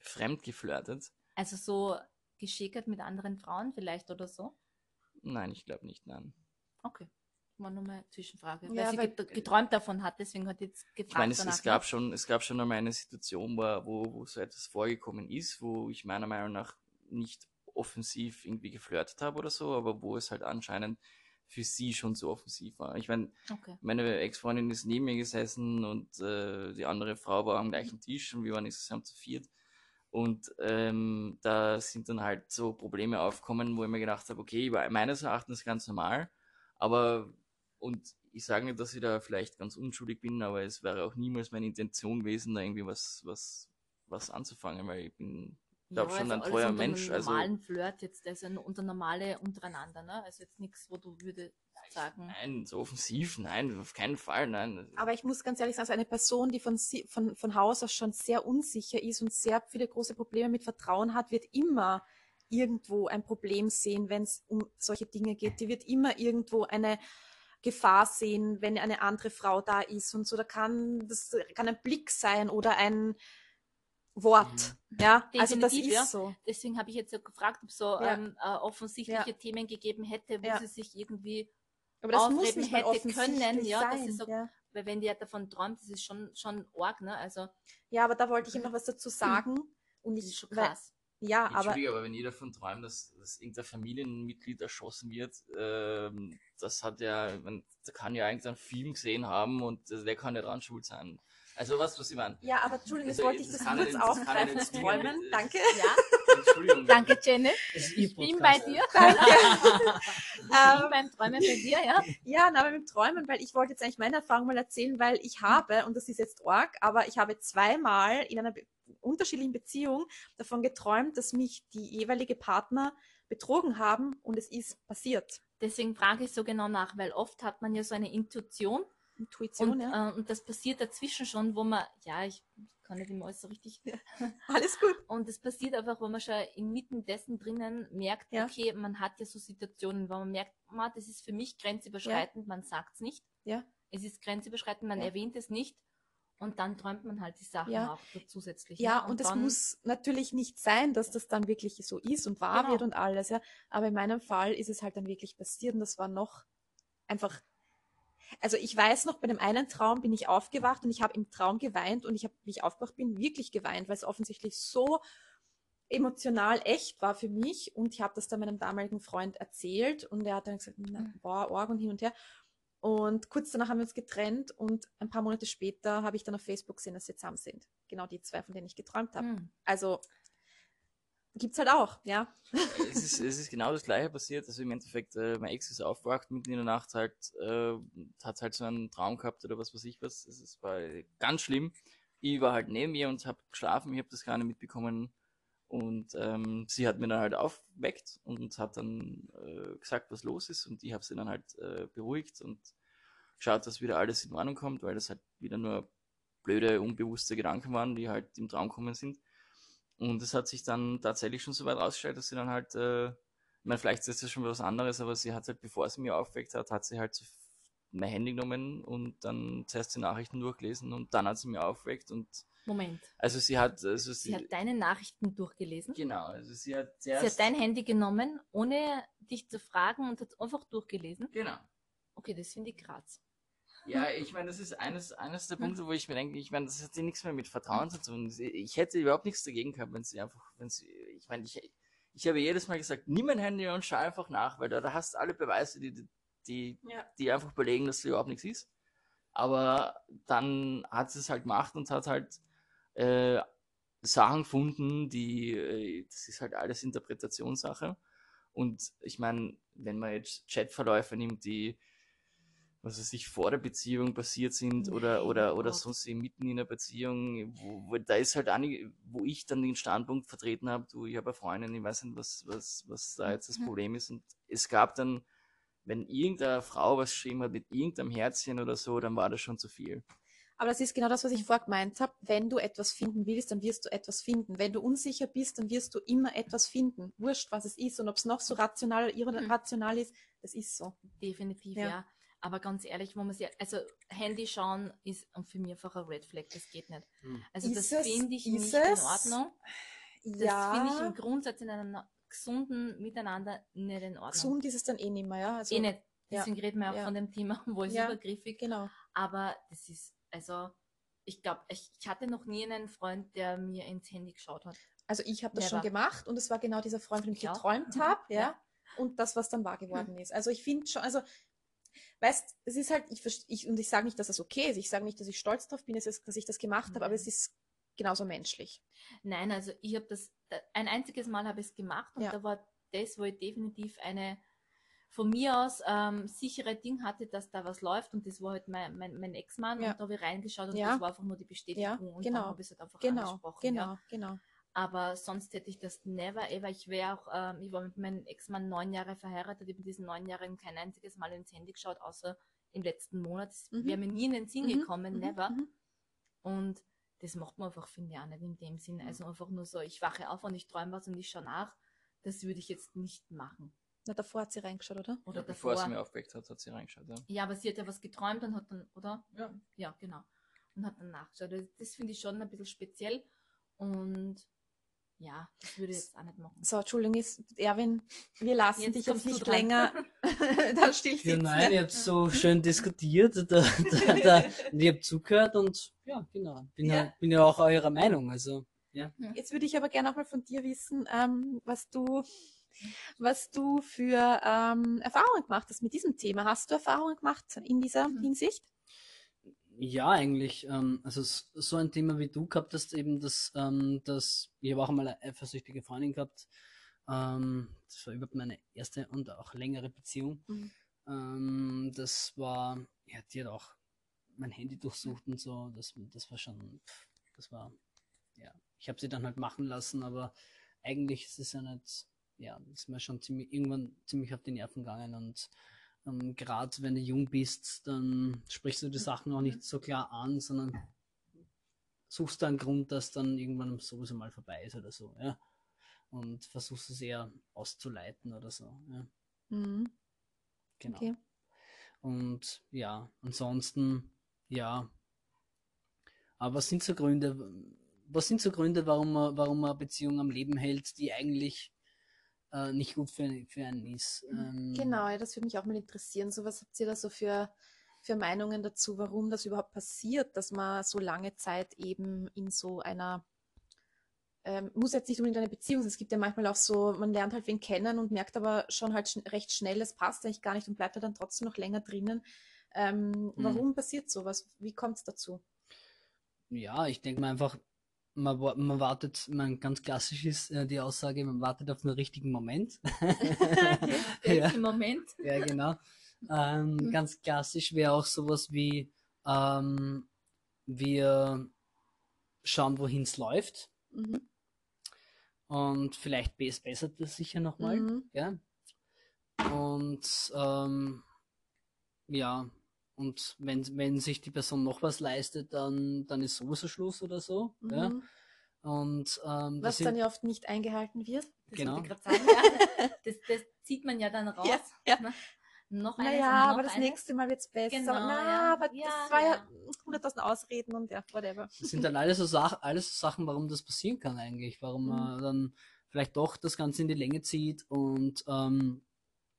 Fremd geflirtet? Also so geschickert mit anderen Frauen vielleicht oder so? Nein, ich glaube nicht, nein. Okay. War nur mal Zwischenfrage. Ja, weil sie weil- geträumt davon hat, deswegen hat jetzt gefragt Ich meine, es, es gab schon, es gab schon einmal eine Situation, wo, wo, so etwas vorgekommen ist, wo ich meiner Meinung nach nicht offensiv irgendwie geflirtet habe oder so, aber wo es halt anscheinend für sie schon so offensiv war. Ich meine, Okay. meine Ex-Freundin ist neben mir gesessen und äh, die andere Frau war am gleichen Tisch und wir waren insgesamt zu viert. Und ähm, da sind dann halt so Probleme aufgekommen, wo ich mir gedacht habe, okay, meines Erachtens ganz normal, aber und ich sage nicht, dass ich da vielleicht ganz unschuldig bin, aber es wäre auch niemals meine Intention gewesen, da irgendwie was, was, was anzufangen, weil ich bin, glaube schon ein alles treuer unter einem Mensch. Also, normalen Flirt jetzt, also ein- unter normale untereinander, ne? Also jetzt nichts, wo du würde sagen. nein, so offensiv, nein, auf keinen Fall, nein. Aber ich muss ganz ehrlich sagen, so eine Person, die von, von, von Haus aus schon sehr unsicher ist und sehr viele große Probleme mit Vertrauen hat, wird immer irgendwo ein Problem sehen, wenn es um solche Dinge geht. Die wird immer irgendwo eine Gefahr sehen, wenn eine andere Frau da ist und so. Da kann das kann ein Blick sein oder ein Wort. Ja, also das Definitiv, ist ja. so. Deswegen habe ich jetzt ja gefragt, ob es so Ja. ähm, äh, offensichtliche Ja. Themen gegeben hätte, wo Ja. sie sich irgendwie, Aber das muss nicht hätte können, ja, sein. sie so- ja. weil wenn die ja davon träumt, das ist schon, schon arg, ne? Also ja, aber da wollte ich ihm noch was dazu sagen. Und das ich, ist schon weil- krass. Ja, aber Entschuldige, aber wenn ihr davon träumt, dass, dass irgendein Familienmitglied erschossen wird, ähm, das hat ja, mein, da kann ja eigentlich einen Film gesehen haben und äh, der kann ja dran schuld sein. Also was, was ich meine. Ja, aber Entschuldigung, jetzt Also, wollte ich das das kurz aufgreifen, das. Träumen. Danke. Ja, Entschuldigung. danke Jenny. Ist Ich bin bei dir. Danke. Ähm, beim Träumen bei dir, ja. ja, na, aber mit Träumen, weil ich wollte jetzt eigentlich meine Erfahrung mal erzählen, weil ich habe, und das ist jetzt arg, aber ich habe zweimal in einer be unterschiedlichen Beziehung davon geträumt, dass mich die jeweilige Partner betrogen haben und es ist passiert. Deswegen frage ich so genau nach, weil oft hat man ja so eine Intuition Intuition, und, ja. äh, und das passiert dazwischen schon, wo man, ja, ich kann nicht immer alles so richtig Alles gut. Und es passiert einfach, wo man schon inmitten dessen drinnen merkt, Ja. okay, man hat ja so Situationen, wo man merkt, ma, das ist für mich grenzüberschreitend, man sagt es nicht. Ja. Es ist grenzüberschreitend, man Ja. erwähnt es nicht. Und dann träumt man halt die Sachen Ja. auch so zusätzlich. Ja, ne? und es dann, muss natürlich nicht sein, dass das dann wirklich so ist und wahr Genau. wird und alles, ja. Aber in meinem Fall ist es halt dann wirklich passiert und das war noch einfach. Also ich weiß noch, bei dem einen Traum bin ich aufgewacht und ich habe im Traum geweint und ich habe, wie ich aufgewacht bin, wirklich geweint, weil es offensichtlich so emotional echt war für mich und ich habe das dann meinem damaligen Freund erzählt und er hat dann gesagt, na, Mhm. boah, Org und hin und her. Und kurz danach haben wir uns getrennt und ein paar Monate später habe ich dann auf Facebook gesehen, dass sie zusammen sind. Genau die zwei, von denen ich geträumt habe. Hm. Also gibt's halt auch, ja. es, ist, es ist genau das gleiche passiert. Also im Endeffekt, äh, mein Ex ist aufgewacht mitten in der Nacht, halt, äh, hat halt so einen Traum gehabt oder was weiß ich was. Es war ganz schlimm. Ich war halt neben ihr und habe geschlafen, ich habe das gar nicht mitbekommen. Und ähm, sie hat mir dann halt aufgeweckt und hat dann äh, gesagt, was los ist. Und ich habe sie dann halt äh, beruhigt und geschaut, dass wieder alles in Ordnung kommt, weil das halt wieder nur blöde, unbewusste Gedanken waren, die halt im Traum kommen sind. Und es hat sich dann tatsächlich schon so weit rausgestellt, dass sie dann halt, äh, ich meine, vielleicht ist das schon was anderes, aber sie hat halt, bevor sie mir aufgeweckt hat, hat sie halt so mein Handy genommen und dann zuerst die Nachrichten durchgelesen und dann hat sie mir aufgeweckt und Moment. also sie hat, also sie, Sie hat deine Nachrichten durchgelesen. genau, also sie hat Sie zuerst, hat dein Handy genommen, ohne dich zu fragen und hat einfach durchgelesen. genau. Okay, das finde ich krass. Ja, ich meine, das ist eines, eines der Punkte, wo ich mir denke, ich meine, das hat ja nichts mehr mit Vertrauen zu tun. Sie- Ich hätte überhaupt nichts dagegen gehabt, wenn sie einfach, wenn sie, ich meine, ich, ich habe jedes Mal gesagt, nimm mein Handy und schau einfach nach, weil da, da hast du alle Beweise, die, die, Ja. die einfach belegen, dass da überhaupt nichts ist. Aber dann hat sie es halt gemacht und hat halt äh, Sachen gefunden, die, äh, das ist halt alles Interpretationssache. Und ich meine, wenn man jetzt Chatverläufe nimmt, die was weiß ich, vor der Beziehung passiert sind oder, oder, oder sonst eben mitten in einer Beziehung, wo, wo da ist halt auch nicht, wo ich dann den Standpunkt vertreten habe, du, ich habe eine Freundin, ich weiß nicht, was, was, was da jetzt das Mhm. Problem ist. Und es gab dann, wenn irgendeine Frau was geschrieben hat mit irgendeinem Herzchen oder so, dann war das schon zu viel. Aber das ist genau das, was ich vorher gemeint habe. Wenn du etwas finden willst, dann wirst du etwas finden. Wenn du unsicher bist, dann wirst du immer etwas finden. Wurscht, was es ist und ob es noch so rational oder irrational ist, das ist so. Definitiv, Ja. ja. Aber ganz ehrlich, wo man sich, also Handy schauen ist für mich einfach ein Red Flag, das geht nicht. Hm. Also Ist das finde ich ist nicht es? in Ordnung. Das ja, finde ich im Grundsatz in einem gesunden Miteinander nicht in Ordnung. gesund ist es dann eh nicht mehr. Ja? Also, eh nicht. ja, Deswegen reden wir auch ja. von dem Thema, wo ist Ja. übergriffig. Genau. Aber das ist, also, ich glaube, ich, ich hatte noch nie einen Freund, der mir ins Handy geschaut hat. Also ich habe das Never. schon gemacht und es war genau dieser Freund, von dem ich Ich auch. geträumt Mhm. habe, ja. Ja. Und das, was dann wahr geworden ist. Also ich finde schon, also weißt, es ist halt, ich, ich und ich sage nicht, dass das okay ist. Ich sage nicht, dass ich stolz drauf bin, dass ich das gemacht habe, aber es ist genauso menschlich. Nein, also ich habe das, ein einziges Mal habe ich es gemacht und Ja. da war das, wo ich definitiv eine von mir aus ähm, sichere Ding hatte, dass da was läuft und das war halt mein, mein, mein Ex-Mann Ja. und da habe ich reingeschaut und Ja. das war einfach nur die Bestätigung Ja, und genau. dann habe ich es halt einfach Genau, angesprochen. genau, Ja. genau. Aber sonst hätte ich das never ever. Ich wäre auch, ähm, ich war mit meinem Ex-Mann neun Jahre verheiratet, ich habe in diesen neun Jahren kein einziges Mal ins Handy geschaut, außer im letzten Monat. Das Mhm. wäre mir nie in den Sinn Mhm, gekommen, mhm, never. mhm. Und das macht man einfach, finde ich, auch nicht in dem Sinn. Also einfach nur so, ich wache auf und ich träume was und ich schaue nach. Das würde ich jetzt nicht machen. Na, davor hat sie reingeschaut, oder? Oder Ja, bevor davor. sie mir aufgeweckt hat, hat sie reingeschaut. Ja. Ja, aber sie hat ja was geträumt und hat dann, oder? Ja. Ja, genau. Und hat dann nachgeschaut. Das, das finde ich schon ein bisschen speziell. Und ja, das würde ich jetzt auch nicht machen. So, Entschuldigung, ist, Erwin, wir lassen Jetzt dich jetzt nicht dran. länger da still Ja, sitzen. nein, ihr habt so schön diskutiert da, da, da, und ich habe zugehört und ja, genau. Bin ja. Ja. bin ja auch eurer Meinung. Also, ja. Jetzt würde ich aber gerne auch mal von dir wissen, ähm, was du, was du für ähm, Erfahrungen gemacht hast mit diesem Thema. Hast du Erfahrungen gemacht in dieser Mhm. Hinsicht? Ja, eigentlich. Ähm, also so ein Thema wie du gehabt hast, eben das, ähm, das ich habe auch einmal eine eifersüchtige Freundin gehabt. Ähm, das war überhaupt meine erste und auch längere Beziehung. Mhm. Ähm, das war, ja, die hat auch mein Handy durchsucht und so. Das, das war schon, das war, ja. Ich habe sie dann halt machen lassen, aber eigentlich ist es ja nicht, ja, ist mir schon ziemlich, irgendwann ziemlich auf die Nerven gegangen und ähm, gerade wenn du jung bist, dann sprichst du die Sachen auch nicht so klar an, sondern suchst einen Grund, dass dann irgendwann sowieso mal vorbei ist oder so, ja. Und versuchst es eher auszuleiten oder so, ja. Mhm. Genau. Okay. Und ja, ansonsten, ja. Aber was sind so Gründe, was sind so Gründe, warum man, warum man eine Beziehung am Leben hält, die eigentlich äh, nicht gut für, für einen ist? Ähm, Genau, ja, das würde mich auch mal interessieren. So, was habt ihr da so für, für Meinungen dazu, warum das überhaupt passiert, dass man so lange Zeit eben in so einer, ähm, muss jetzt nicht unbedingt eine Beziehung sein, es gibt ja manchmal auch so, man lernt halt wen kennen und merkt aber schon halt schn recht schnell, es passt eigentlich gar nicht und bleibt halt dann trotzdem noch länger drinnen. Ähm, warum passiert sowas? Wie kommt es dazu? Ja, ich denke mal einfach, man, man wartet, man ganz klassisch ist äh, die Aussage, man wartet auf den richtigen Moment. ja. Im Moment. Ja, genau. Ähm, ganz klassisch wäre auch sowas wie, ähm, wir schauen, wohin es läuft. Mhm. Und vielleicht bes- bessert es sich ja nochmal. Mhm. Ja. Und ähm, ja, und wenn, wenn sich die Person noch was leistet, dann, dann ist sowieso Schluss oder so. Ja. Mhm. Und ähm, das Was dann ja oft nicht eingehalten wird. Das Genau. wollte ich gerade sagen, ja. Das, das zieht man ja dann raus. Ja, ja. Ne? Noch eines Naja, noch aber das eines. nächste Mal wird's besser. Genau, Na, ja. aber Ja, das war ja ja. 100.000 Ausreden und ja, whatever. das sind dann alles so, Sach alles so Sachen, warum das passieren kann eigentlich. Warum Mhm. man dann vielleicht doch das Ganze in die Länge zieht. Und ähm,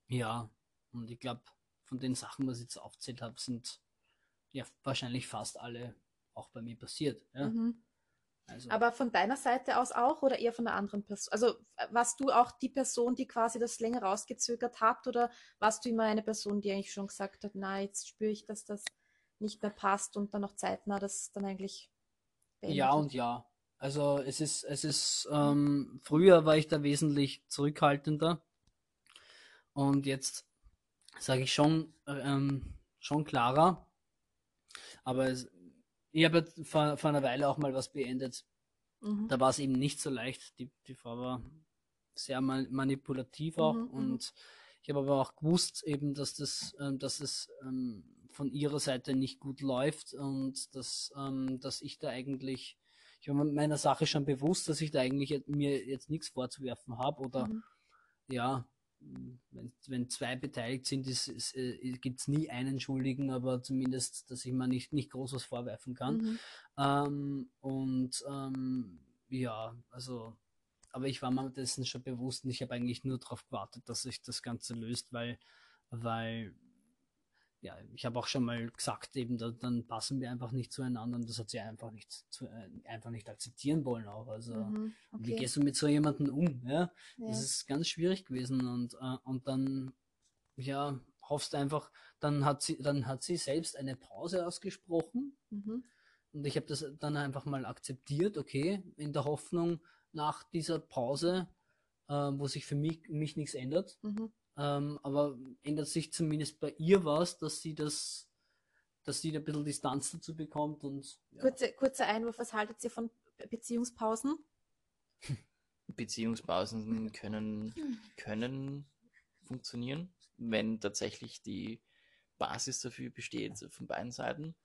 ja, und ich glaube, von den Sachen, was ich jetzt aufzählt habe, sind ja wahrscheinlich fast alle auch bei mir passiert. Ja? Mhm. Also, Aber von deiner Seite aus auch oder eher von der anderen Person? Also warst du auch die Person, die quasi das länger rausgezögert hat oder warst du immer eine Person, die eigentlich schon gesagt hat, na, jetzt spüre ich, dass das nicht mehr passt und dann noch zeitnah das dann eigentlich beendet Ja und ja. Also es ist, es ist, ähm, früher war ich da wesentlich zurückhaltender. Und jetzt sage ich schon, ähm, schon klarer. Aber es, ich habe vor, vor einer Weile auch mal was beendet. Mhm. Da war es eben nicht so leicht. Die, die Frau war sehr ma- manipulativ auch Mhm, mhm. und ich habe aber auch gewusst eben, dass das, ähm, dass es ähm, von ihrer Seite nicht gut läuft und dass, ähm, dass ich da eigentlich, ich war mir meiner Sache schon bewusst, dass ich da eigentlich mir jetzt nichts vorzuwerfen habe oder Mhm. ja, wenn, wenn zwei beteiligt sind, äh, gibt es nie einen Schuldigen, aber zumindest, dass ich mir nicht, nicht groß was vorwerfen kann. Mhm. Ähm, und ähm, ja, also, aber ich war mir dessen schon bewusst und ich habe eigentlich nur darauf gewartet, dass sich das Ganze löst, weil, weil, ja, ich habe auch schon mal gesagt, eben, da, dann passen wir einfach nicht zueinander und das hat sie einfach nicht, zu, äh, einfach nicht akzeptieren wollen auch. Also, Mhm. wie Okay. gehst du mit so jemandem um? Ja, Ja. das ist ganz schwierig gewesen und, äh, und dann, ja, hoffst einfach, dann hat sie, dann hat sie selbst eine Pause ausgesprochen Mhm. und ich habe das dann einfach mal akzeptiert, okay, in der Hoffnung nach dieser Pause, äh, wo sich für mich, mich nichts ändert, Mhm. Ähm, aber ändert sich zumindest bei ihr was, dass sie das, dass sie da ein bisschen Distanz dazu bekommt und ja. Kurze, kurzer Einwurf, was haltet ihr von Be- Beziehungspausen? Beziehungspausen können, können funktionieren, wenn tatsächlich die Basis dafür besteht von beiden Seiten.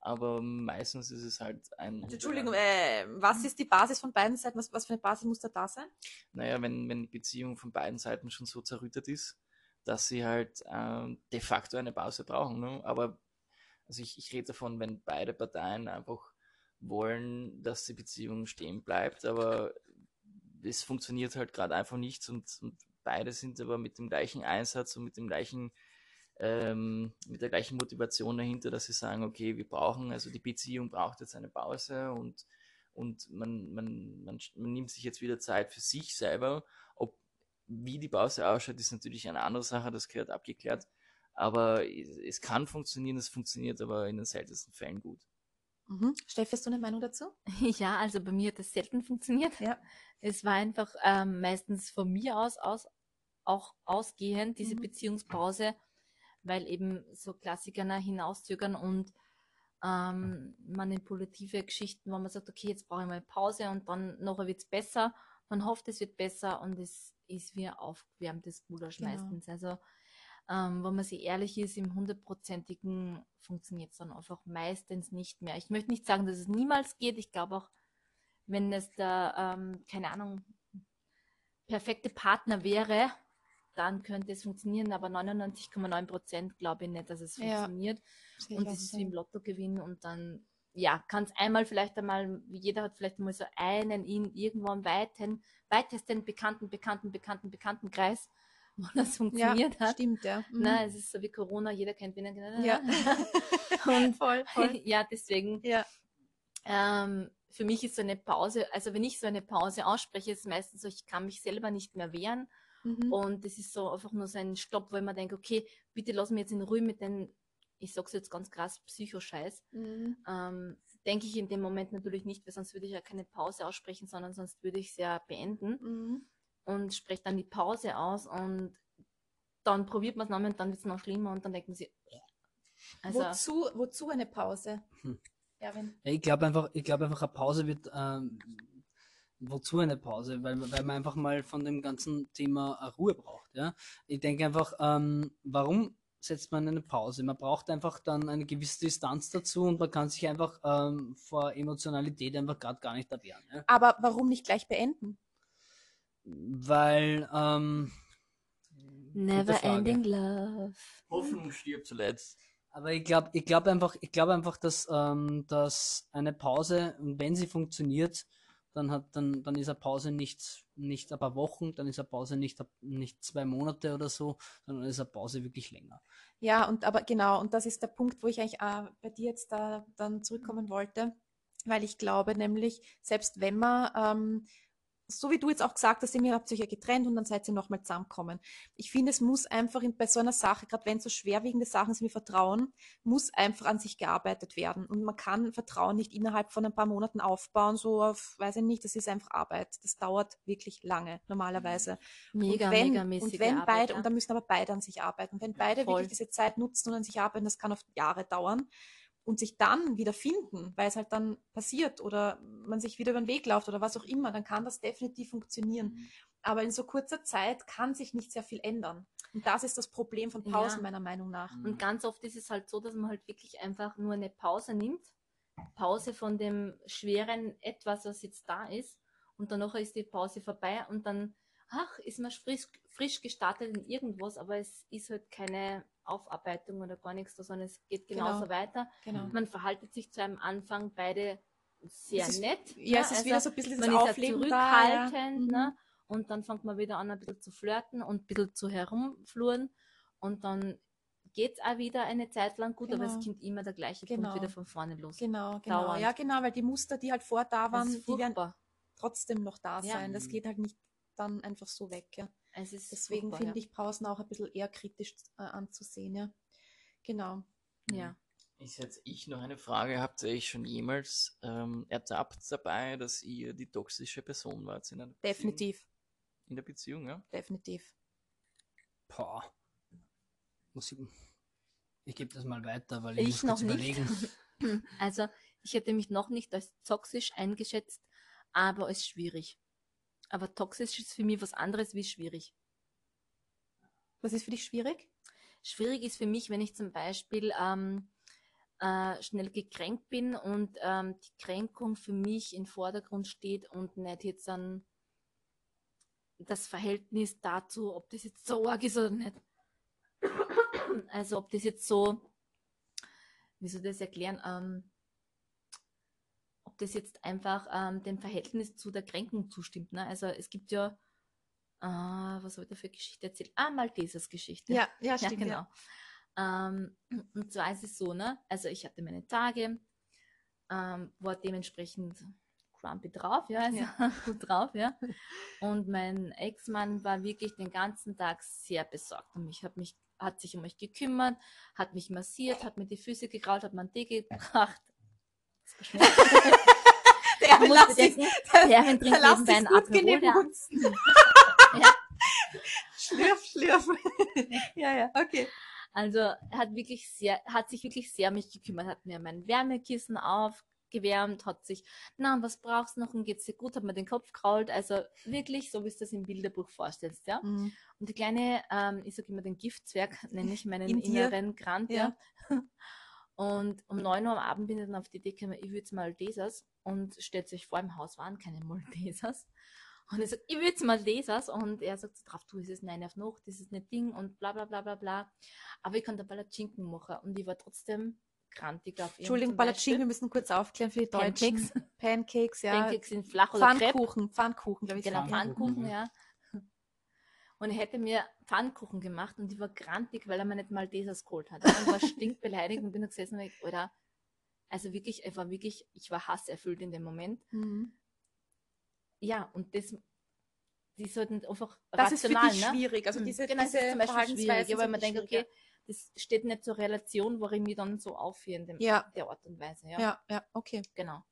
Aber meistens ist es halt ein. Also, Entschuldigung, äh, was ist die Basis von beiden Seiten? Was, was für eine Basis muss da da sein? Naja, wenn, wenn die Beziehung von beiden Seiten schon so zerrüttet ist, dass sie halt ähm, de facto eine Pause brauchen. Ne? Aber also ich, ich rede davon, wenn beide Parteien einfach wollen, dass die Beziehung stehen bleibt, aber es funktioniert halt gerade einfach nicht und, und beide sind aber mit dem gleichen Einsatz und mit dem gleichen ähm, mit der gleichen Motivation dahinter, dass sie sagen, okay, wir brauchen, also die Beziehung braucht jetzt eine Pause und, und man, man, man, man nimmt sich jetzt wieder Zeit für sich selber. Ob wie die Pause ausschaut, ist natürlich eine andere Sache, das gehört abgeklärt. Aber es, es kann funktionieren, es funktioniert aber in den seltensten Fällen gut. Mhm. Steffi, hast du eine Meinung dazu? Ja, also bei mir hat das selten funktioniert. Ja. Es war einfach ähm, meistens von mir aus, aus auch ausgehend, diese Mhm. Beziehungspause, weil eben so Klassiker hinauszögern und ähm, manipulative Geschichten, wo man sagt, okay, jetzt brauche ich mal Pause und dann nachher wird's besser. Man hofft, es wird besser und es ist wie ein aufgewärmtes Gulasch Genau. meistens. Also ähm, wenn man sich ehrlich ist, im hundertprozentigen funktioniert es dann einfach meistens nicht mehr. Ich möchte nicht sagen, dass es niemals geht. Ich glaube auch, wenn es da, ähm, keine Ahnung, perfekte Partner wäre, dann könnte es funktionieren, aber 99,9 Prozent glaube ich nicht, dass es Ja. funktioniert. Ich Und das ist wie im Lottogewinn und dann, ja, kann es einmal vielleicht einmal, jeder hat vielleicht mal so einen in irgendwo am weiten, weitesten bekannten, bekannten, bekannten, bekannten Kreis, wo das funktioniert ja, hat. stimmt, ja. Mhm. Na, es ist so wie Corona, jeder kennt wen. Ja. und voll, voll. ja, deswegen, Ja. ähm, für mich ist so eine Pause, also wenn ich so eine Pause ausspreche, ist es meistens so, ich kann mich selber nicht mehr wehren. Mhm. Und das ist so einfach nur so ein Stopp, wo ich mir denke, okay, bitte lass mich jetzt in Ruhe mit den, ich sag's jetzt ganz krass, Psychoscheiß. Mhm. Ähm, denke ich in dem Moment natürlich nicht, weil sonst würde ich ja keine Pause aussprechen, sondern sonst würde ich es ja beenden Mhm. und spreche dann die Pause aus und dann probiert man es nochmal und dann wird es noch schlimmer und dann denkt man sich, also wozu, wozu eine Pause? Hm. Ich glaube einfach, ich glaube einfach, eine Pause wird, ähm, wozu eine Pause? Weil, weil man einfach mal von dem ganzen Thema eine Ruhe braucht, ja. Ich denke einfach, ähm, warum setzt man eine Pause? Man braucht einfach dann eine gewisse Distanz dazu und man kann sich einfach ähm, vor Emotionalität einfach gerade gar nicht erwehren, ja. Aber warum nicht gleich beenden? Weil, ähm, never ending love. Hoffnung stirbt zuletzt. Aber ich glaube, ich glaube einfach, ich glaube einfach, dass, ähm, dass eine Pause, und wenn sie funktioniert, dann hat, dann, dann ist eine Pause nicht, nicht ein paar Wochen, dann ist eine Pause nicht, nicht zwei Monate oder so, sondern ist eine Pause wirklich länger. Ja, und aber genau, und das ist der Punkt, wo ich eigentlich bei dir jetzt da dann zurückkommen wollte, weil ich glaube nämlich, selbst wenn man ähm, so wie du jetzt auch gesagt hast, ihr habt euch ja getrennt und dann seid ihr nochmal zusammengekommen. Ich finde, es muss einfach in, bei so einer Sache, gerade wenn es so schwerwiegende Sachen sind wie Vertrauen, muss einfach an sich gearbeitet werden. Und man kann Vertrauen nicht innerhalb von ein paar Monaten aufbauen, so auf, weiß ich nicht, das ist einfach Arbeit. Das dauert wirklich lange, normalerweise. Mega, und wenn, mega mäßige Und wenn Arbeit, beide, ja. und da müssen aber beide an sich arbeiten. Und wenn beide voll. wirklich diese Zeit nutzen und an sich arbeiten, das kann oft Jahre dauern und sich dann wieder finden, weil es halt dann passiert oder man sich wieder über den Weg läuft oder was auch immer, dann kann das definitiv funktionieren. Aber in so kurzer Zeit kann sich nicht sehr viel ändern. Und das ist das Problem von Pausen, Ja. meiner Meinung nach. Und ganz oft ist es halt so, dass man halt wirklich einfach nur eine Pause nimmt. Pause von dem schweren Etwas, was jetzt da ist. Und danach ist die Pause vorbei und dann, ach, ist man frisch, frisch gestartet in irgendwas, aber es ist halt keine Aufarbeitung oder gar nichts, sondern es geht genauso Genau. weiter. Genau. Man verhaltet sich zu einem Anfang beide sehr Es ist- nett. Ja, es ist also wieder so ein bisschen man ist ja Aufleben da. Ja. zurückhaltend, Mhm. ne? Und dann fängt man wieder an, ein bisschen zu flirten und ein bisschen zu herumfluren. Und dann geht's auch wieder eine Zeit lang gut, aber Genau. es kommt immer der gleiche Genau. Punkt wieder von vorne los. Genau, genau. Dauernd. Ja, genau, weil die Muster, die halt vor da waren, die werden trotzdem noch da Ja. sein. Das geht halt nicht dann einfach so weg. Ja. Es ist Deswegen finde ich Pausen auch ein bisschen eher kritisch äh, anzusehen. Ja. Genau. Ja. Ist jetzt ich noch eine Frage. Habt ihr euch schon jemals ähm, ertappt dabei, dass ihr die toxische Person wart in einer Beziehung? Definitiv. In der Beziehung, ja? Definitiv. Boah. Muss ich, ich gebe das mal weiter, weil Ich ich, muss noch kurz nicht. überlegen. ja. Also, ich hätte mich noch nicht als toxisch eingeschätzt, aber als schwierig. Aber toxisch ist für mich was anderes wie schwierig. Was ist für dich schwierig? Schwierig ist für mich, wenn ich zum Beispiel ähm, äh, schnell gekränkt bin und ähm, die Kränkung für mich im Vordergrund steht und nicht jetzt dann das Verhältnis dazu, ob das jetzt so arg ist oder nicht. Also ob das jetzt so, wie soll ich das erklären, ähm, ob das jetzt einfach ähm, dem Verhältnis zu der Kränkung zustimmt. Ne? Also es gibt ja, äh, was soll ich da für Geschichte erzählen? Ah, Maltesers Geschichte. Ja, ja, Ja, stimmt. genau. Ähm, und zwar ist es so, ne? Also ich hatte meine Tage, ähm, war dementsprechend grumpy drauf, ja, also gut drauf, ja. Und mein Ex-Mann war wirklich den ganzen Tag sehr besorgt um mich, hat mich, hat sich um mich gekümmert, hat mich massiert, hat mir die Füße gekraut, hat mir einen Tee gebracht. Das war schön. Der Man muss lass dich, bedenken, der, der trinkt nebenbei dich ein gut Aperol, ja. Schlürf, schlürf. ja, ja, okay. Also hat wirklich sehr, hat sich wirklich sehr um mich gekümmert, hat mir mein Wärmekissen aufgewärmt, hat sich, na, was brauchst du noch und geht's dir gut, hat mir den Kopf krault. Also wirklich, so wie es das im Bilderbuch vorstellst, ja. Mhm. Und die kleine, ähm, ich sage immer den Giftzwerg, nenne ich meinen In inneren Grant, ja. Und um 9 Uhr am Abend bin ich dann auf die Idee gekommen, ich will jetzt Maltesers und stellt sich vor, im Haus waren keine Maltesers. Und ich sage, ich will jetzt Maltesers und er sagt so drauf, du, ist es nein auf Nacht, das ist nicht Ding und bla bla bla bla bla. Aber ich kann da Palatschinken machen und ich war trotzdem grantig auf ihn. Entschuldigung, Palatschinken, wir müssen kurz aufklären für die Deutschen. Pancakes. Pancakes, ja. Pancakes sind flach oder Crepe. Pfannkuchen, Pfannkuchen, glaube ich. Genau. Pfannkuchen, Pfannkuchen, ja. Und er hätte mir Pfannkuchen gemacht und ich war grantig, weil er mir nicht mal dieses geholt hat. Und war stinkbeleidigt und bin da gesessen und ich, oder, also wirklich, ich war wirklich, ich war hasserfüllt in dem Moment. Mhm. Ja, und das, die sollten einfach Das ist für rational, dich ne? schwierig. Also Hm, diese, genau, das diese ist zum Beispiel schwierig, weil man denkt, okay, das steht nicht zur Relation, wo ich mich dann so aufführe in dem, Ja, der Art und Weise, ja. ja, ja, okay. Genau.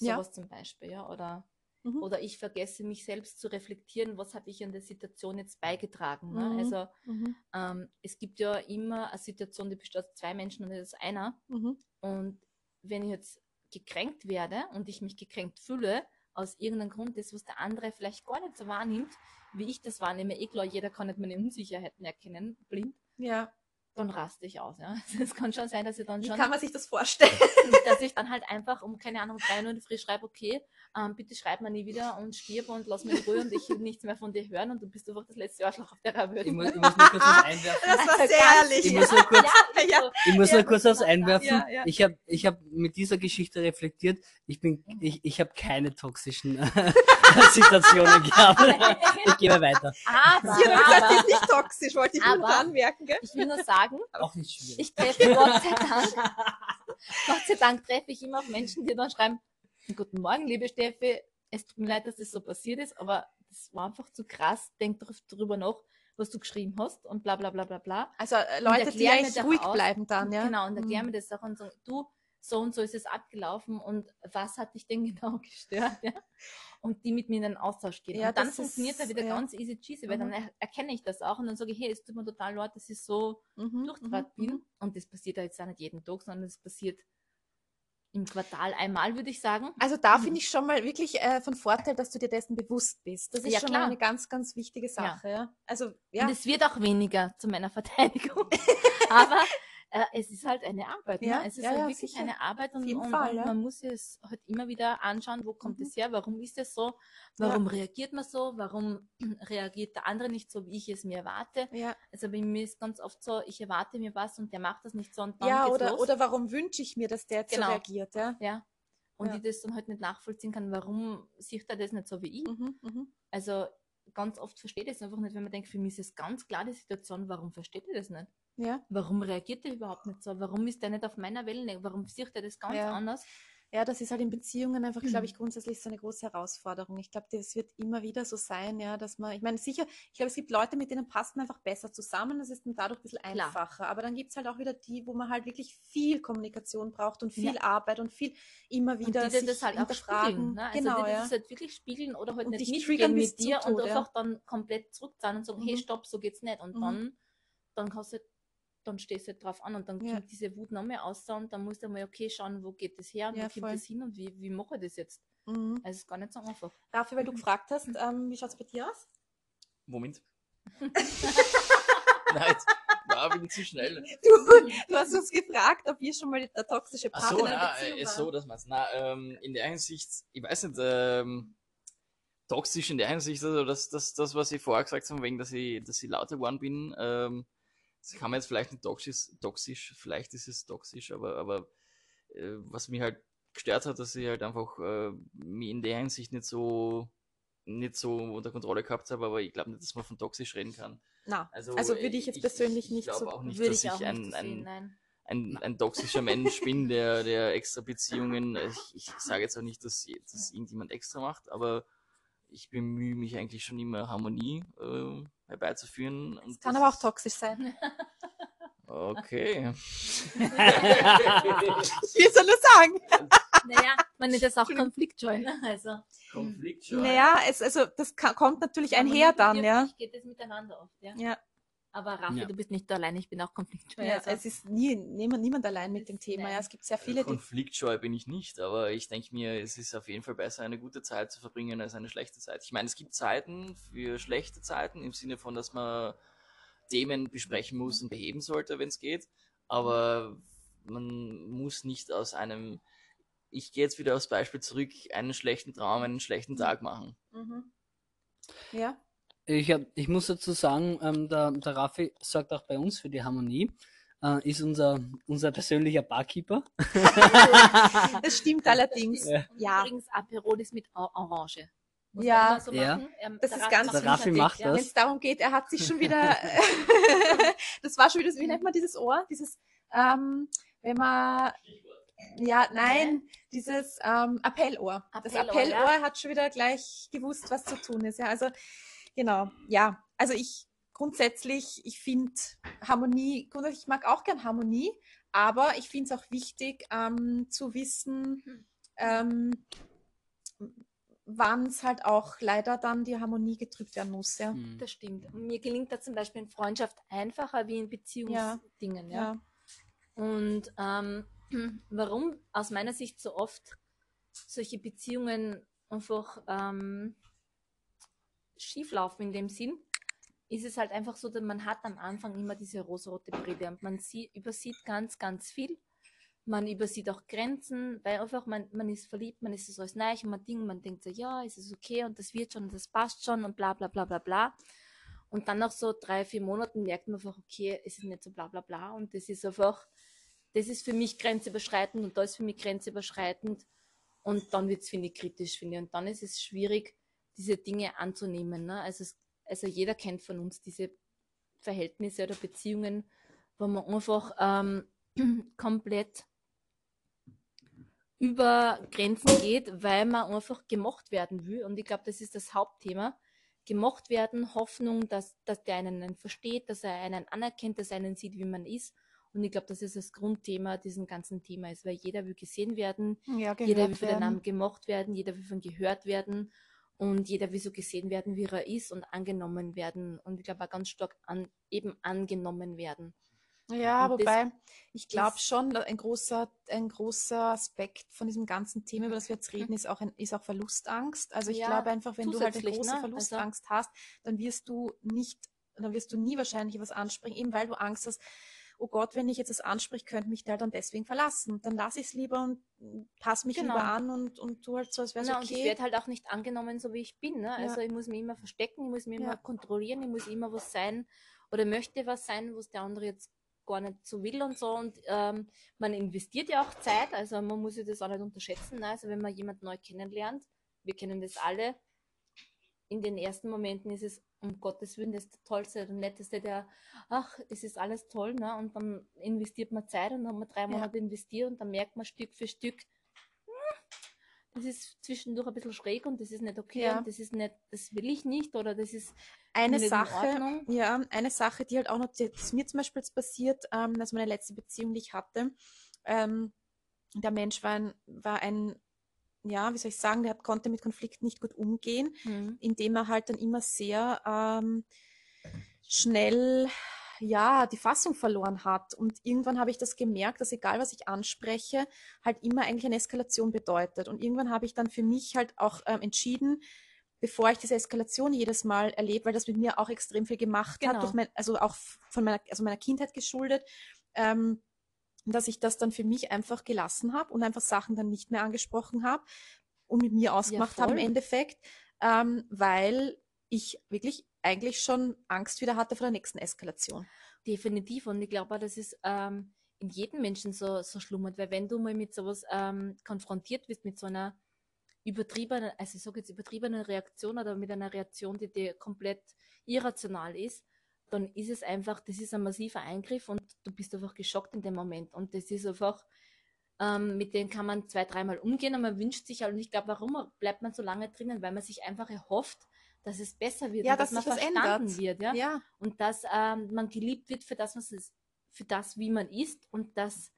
Ja. Sowas zum Beispiel, ja. Oder, Mhm. oder ich vergesse mich selbst zu reflektieren, was habe ich an der Situation jetzt beigetragen. Ne? Mhm. Also Mhm. ähm, es gibt ja immer eine Situation, die besteht aus zwei Menschen und nicht aus einer. Mhm. Und wenn ich jetzt gekränkt werde und ich mich gekränkt fühle, aus irgendeinem Grund, das, was der andere vielleicht gar nicht so wahrnimmt, wie ich das wahrnehme, eh klar, jeder kann nicht meine Unsicherheiten erkennen, blind, Ja. Dann raste ich aus. Ja. Es kann schon sein, dass ich dann Wie schon kann man sich das vorstellen? dass ich dann halt einfach um, keine Ahnung, drei Uhr in der Früh schreibe, okay, ähm, bitte schreib mir nie wieder und stirb und lass mich in Ruhe und ich will nichts mehr von dir hören und du bist einfach das letzte Arschloch auf der Welt. Ich muss, ich muss nur kurz was einwerfen. Das war Also sehr ehrlich. Ich muss nur kurz, ja, ich muss Ja, nur kurz was einwerfen. ja, ja. Ich habe ich hab mit dieser Geschichte reflektiert. Ich bin, ich, ich habe keine toxischen Situationen gehabt. Ich gehe mal weiter. Aber, Sie hat gesagt, die aber ist nicht toxisch, wollte ich nur anmerken. Gell? ich will nur sagen, Auch nicht schwierig. ich treffe Gott sei Dank, Gott sei Dank treffe ich immer auf Menschen, die dann schreiben, guten Morgen, liebe Steffi, es tut mir leid, dass das so passiert ist, aber das war einfach zu krass. Denk darüber nach, was du geschrieben hast und bla bla bla bla bla. Also äh, Leute, die doch ruhig aus- bleiben dann, ja. Genau, und erklär Mhm. mir das auch und so, du, so und so ist es abgelaufen und was hat dich denn genau gestört? Ja? Und die mit mir in den Austausch gehen. Ja, und dann funktioniert er wieder ja. ganz easy cheesy, weil Mhm. dann er erkenne ich das auch und dann sage ich, hey, es tut mir total leid, dass ich so Mhm, mhm, bin. Und das passiert ja jetzt auch nicht jeden Tag, sondern es passiert im Quartal einmal, würde ich sagen. Also da finde ich schon mal wirklich äh, von Vorteil, dass du dir dessen bewusst bist. Das ist Ja, schon klar. mal eine ganz, ganz wichtige Sache. Ja. Also ja, Und es wird auch weniger zu meiner Verteidigung. Aber äh, es ist halt eine Arbeit. Ne? Ja, Es ist ja, halt ja, wirklich sicher. eine Arbeit und, und, Fall, und ja. man muss es halt immer wieder anschauen, wo kommt Mhm. es her, warum ist es so, warum reagiert man so, warum reagiert der andere nicht so, wie ich es mir erwarte. ja, Also bei mir ist ganz oft so, ich erwarte mir was und der macht das nicht so und dann ja geht's oder, los. oder warum wünsche ich mir, dass der jetzt Genau. so reagiert? Ja. ja. Und ich das dann halt nicht nachvollziehen kann, warum sieht er das nicht so wie ich. Mhm, mhm. Also ganz oft versteht es einfach nicht, wenn man denkt, für mich ist es ganz klar die Situation, warum versteht er das nicht? Ja. Warum reagiert er überhaupt nicht so? Warum ist er nicht auf meiner Wellenlänge? Warum sieht er das ganz Ja. anders? Ja, das ist halt in Beziehungen einfach, glaube Mhm. ich, grundsätzlich so eine große Herausforderung. Ich glaube, das wird immer wieder so sein, ja, dass man, ich meine, sicher, ich glaube, es gibt Leute, mit denen passt man einfach besser zusammen. Das ist dann dadurch ein bisschen Klar. einfacher. Aber dann gibt es halt auch wieder die, wo man halt wirklich viel Kommunikation braucht und viel Ja. Arbeit und viel immer Und wieder die dir sich das halt auch spiegeln. Ne? Also genau, die dir ja. das halt wirklich spiegeln oder halt Und nicht triggern mitgehen mit dir und Tod, ja. einfach dann komplett zurückzahlen und sagen, hey, Mhm. stopp, so geht's nicht. Und Mhm. dann, dann kannst du halt- dann stehst du halt drauf an und dann Ja. kommt diese Wut noch mehr aus und dann musst du mal, okay, schauen, wo geht das her und Ja, wo kommt voll. das hin und wie, wie mache ich das jetzt? Mhm. Also es ist gar nicht so einfach. Raffi, weil du gefragt hast, ähm, wie schaut es bei dir aus? Moment. Nein, war bin ich zu schnell. Du, du hast uns gefragt, ob wir schon mal eine toxische Partner so, na, Beziehung äh, ist waren. so, dass man es. Na, ähm, in der Hinsicht, ich weiß nicht, ähm, toxisch in der Hinsicht, also das, das, das, was ich vorher gesagt habe, wegen, dass ich, dass ich lauter geworden bin, ähm, das kann man jetzt vielleicht nicht toxisch, toxisch, vielleicht ist es toxisch, aber, aber äh, was mich halt gestört hat, dass ich halt einfach äh, mich in der Hinsicht nicht so nicht so unter Kontrolle gehabt habe, aber ich glaube nicht, dass man von toxisch reden kann. Na, Also, also würde ich jetzt persönlich nicht glaube so. auch nicht, Würde dass ich auch ich ein, nicht ein, nein. ein, ein toxischer Mensch bin, der, der extra Beziehungen, ich, ich sage jetzt auch nicht, dass das irgendjemand extra macht, aber ich bemühe mich eigentlich schon immer Harmonie äh, herbeizuführen. Und Kann das aber auch toxisch sein. Okay. Wie soll ich sagen? Naja, man nennt das auch Konfliktscheu. Ne? Also, Konflikt Naja, es, also das ka- kommt natürlich einher dann, ja. geht es miteinander oft, ja. Ja, Aber Raffi, Ja. du bist nicht allein, ich bin auch konfliktscheu. ja also. es ist nie, niemand, niemand allein mit dem Thema. nein. Ja, es gibt sehr viele. Konfliktscheu bin ich nicht, aber ich denke mir, es ist auf jeden Fall besser, eine gute Zeit zu verbringen als eine schlechte Zeit. Ich meine, es gibt Zeiten für schlechte Zeiten im Sinne von, dass man Themen besprechen muss und beheben sollte, wenn es geht. Aber man muss nicht aus einem, ich gehe jetzt wieder aufs Beispiel zurück, einen schlechten Traum, einen schlechten Tag machen. Mhm. Ja, Ich, hab, ich muss dazu sagen, ähm, der, der Raffi sorgt auch bei uns für die Harmonie, äh, ist unser, unser persönlicher Barkeeper. das stimmt allerdings. Ja. Ja, Übrigens Aperol ist mit Or- Orange. Muss Ja. so Ja. machen. Ähm, Das ist ganz Der Raffi macht ja. das. wenn es darum geht, er hat sich schon wieder, das war schon wieder, so- wie nennt man dieses Ohr? Dieses, ähm, wenn man, ja, nein, dieses ähm, Appellohr. das Appellohr, Appellohr hat schon wieder gleich gewusst, was zu tun ist. Ja, also genau, ja, also ich grundsätzlich, ich finde Harmonie, grundsätzlich, ich mag auch gern Harmonie, aber ich finde es auch wichtig ähm, zu wissen, ähm, wann es halt auch leider dann die Harmonie getrübt werden muss. Ja. Hm. Das stimmt. Mir gelingt das zum Beispiel in Freundschaft einfacher wie in Beziehungsdingen. Ja. Ja. Und ähm, warum aus meiner Sicht so oft solche Beziehungen einfach ähm, schieflaufen in dem Sinn, ist es halt einfach so, dass man hat am Anfang immer diese rosarote Brille und man sieht, übersieht ganz, ganz viel. Man übersieht auch Grenzen, weil einfach man, man ist verliebt, man ist so alles neu und man denkt, man denkt so, ja, ist es okay und das wird schon das passt schon und bla bla bla bla bla. Und dann nach so drei, vier Monaten merkt man einfach, okay, es ist nicht so bla bla bla und das ist einfach, das ist für mich grenzüberschreitend und da ist für mich grenzüberschreitend und dann wird es, finde ich, kritisch, finde ich. Und dann ist es schwierig, diese Dinge anzunehmen. Ne? Also, es, also jeder kennt von uns diese Verhältnisse oder Beziehungen, wo man einfach ähm, komplett über Grenzen geht, weil man einfach gemocht werden will. Und ich glaube, das ist das Hauptthema. Gemocht werden, Hoffnung, dass, dass der einen versteht, dass er einen anerkennt, dass er einen sieht, wie man ist. Und ich glaube, das ist das Grundthema diesem ganzen Thema ist, weil jeder will gesehen werden, Ja, jeder will für den. Namen gemocht werden, jeder will von gehört werden und jeder will so gesehen werden, wie er ist und angenommen werden. Und ich glaube auch ganz stark an, eben angenommen werden. Ja, Und wobei ich glaube schon, ein großer, ein großer Aspekt von diesem ganzen Thema, über das wir jetzt reden, ist auch, ein, ist auch Verlustangst. Also ich Ja, glaube einfach, wenn du halt eine große ne? Also- Verlustangst hast, dann wirst du nicht, dann wirst du nie wahrscheinlich was ansprechen, eben weil du Angst hast, oh Gott, wenn ich jetzt das anspreche, könnte mich der dann deswegen verlassen. Dann lasse ich es lieber und passe mich Genau. lieber an und, und tu halt so, als wäre es Na, und ich okay. werde halt auch nicht angenommen, so wie ich bin. Ne? Also ich muss mich immer verstecken, ich muss mich Ja. immer kontrollieren, ich muss immer was sein oder möchte was sein, was der andere jetzt gar nicht so will und so. Und ähm, man investiert ja auch Zeit, also man muss ja das auch nicht unterschätzen. Ne? Also wenn man jemanden neu kennenlernt, wir kennen das alle, in den ersten Momenten ist es um Gottes Willen das Tollste und Netteste, der, ach, es ist alles toll, ne? Und dann investiert man Zeit und dann hat man drei Ja. Monate investiert und dann merkt man Stück für Stück, das ist zwischendurch ein bisschen schräg und das ist nicht okay Ja. und das ist nicht, das will ich nicht oder das ist Eine Sache, ja, eine Sache, die halt auch noch, ist mir zum Beispiel passiert, ähm, also meine letzte Beziehung, die ich hatte, ähm, der Mensch war ein, war ein, ja, wie soll ich sagen, der hat, konnte mit Konflikten nicht gut umgehen, Mhm. indem er halt dann immer sehr ähm, schnell ja, die Fassung verloren hat. Und irgendwann habe ich das gemerkt, dass egal was ich anspreche, halt immer eigentlich eine Eskalation bedeutet. Und irgendwann habe ich dann für mich halt auch ähm, entschieden, bevor ich diese Eskalation jedes Mal erlebe, weil das mit mir auch extrem viel gemacht Genau. hat, mein, also auch von meiner, also meiner Kindheit geschuldet, ähm, dass ich das dann für mich einfach gelassen habe und einfach Sachen dann nicht mehr angesprochen habe und mit mir ausgemacht habe im. Endeffekt, ähm, weil ich wirklich eigentlich schon Angst wieder hatte vor der nächsten Eskalation. Definitiv. Und ich glaube auch, dass es ähm, in jedem Menschen so, so schlummert, weil wenn du mal mit sowas ähm, konfrontiert wirst, mit so einer übertriebenen, also ich sage jetzt übertriebenen Reaktion oder mit einer Reaktion, die dir komplett irrational ist, dann ist es einfach, das ist ein massiver Eingriff und du bist einfach geschockt in dem Moment. Und das ist einfach, ähm, mit dem kann man zwei, dreimal umgehen und man wünscht sich halt, und ich glaube, warum bleibt man so lange drinnen? Weil man sich einfach erhofft, dass es besser wird Ja, und dass dass, man verstanden ändert. wird. Ja? Ja, und dass ähm, man geliebt wird für das, was es, für das, wie man ist und dass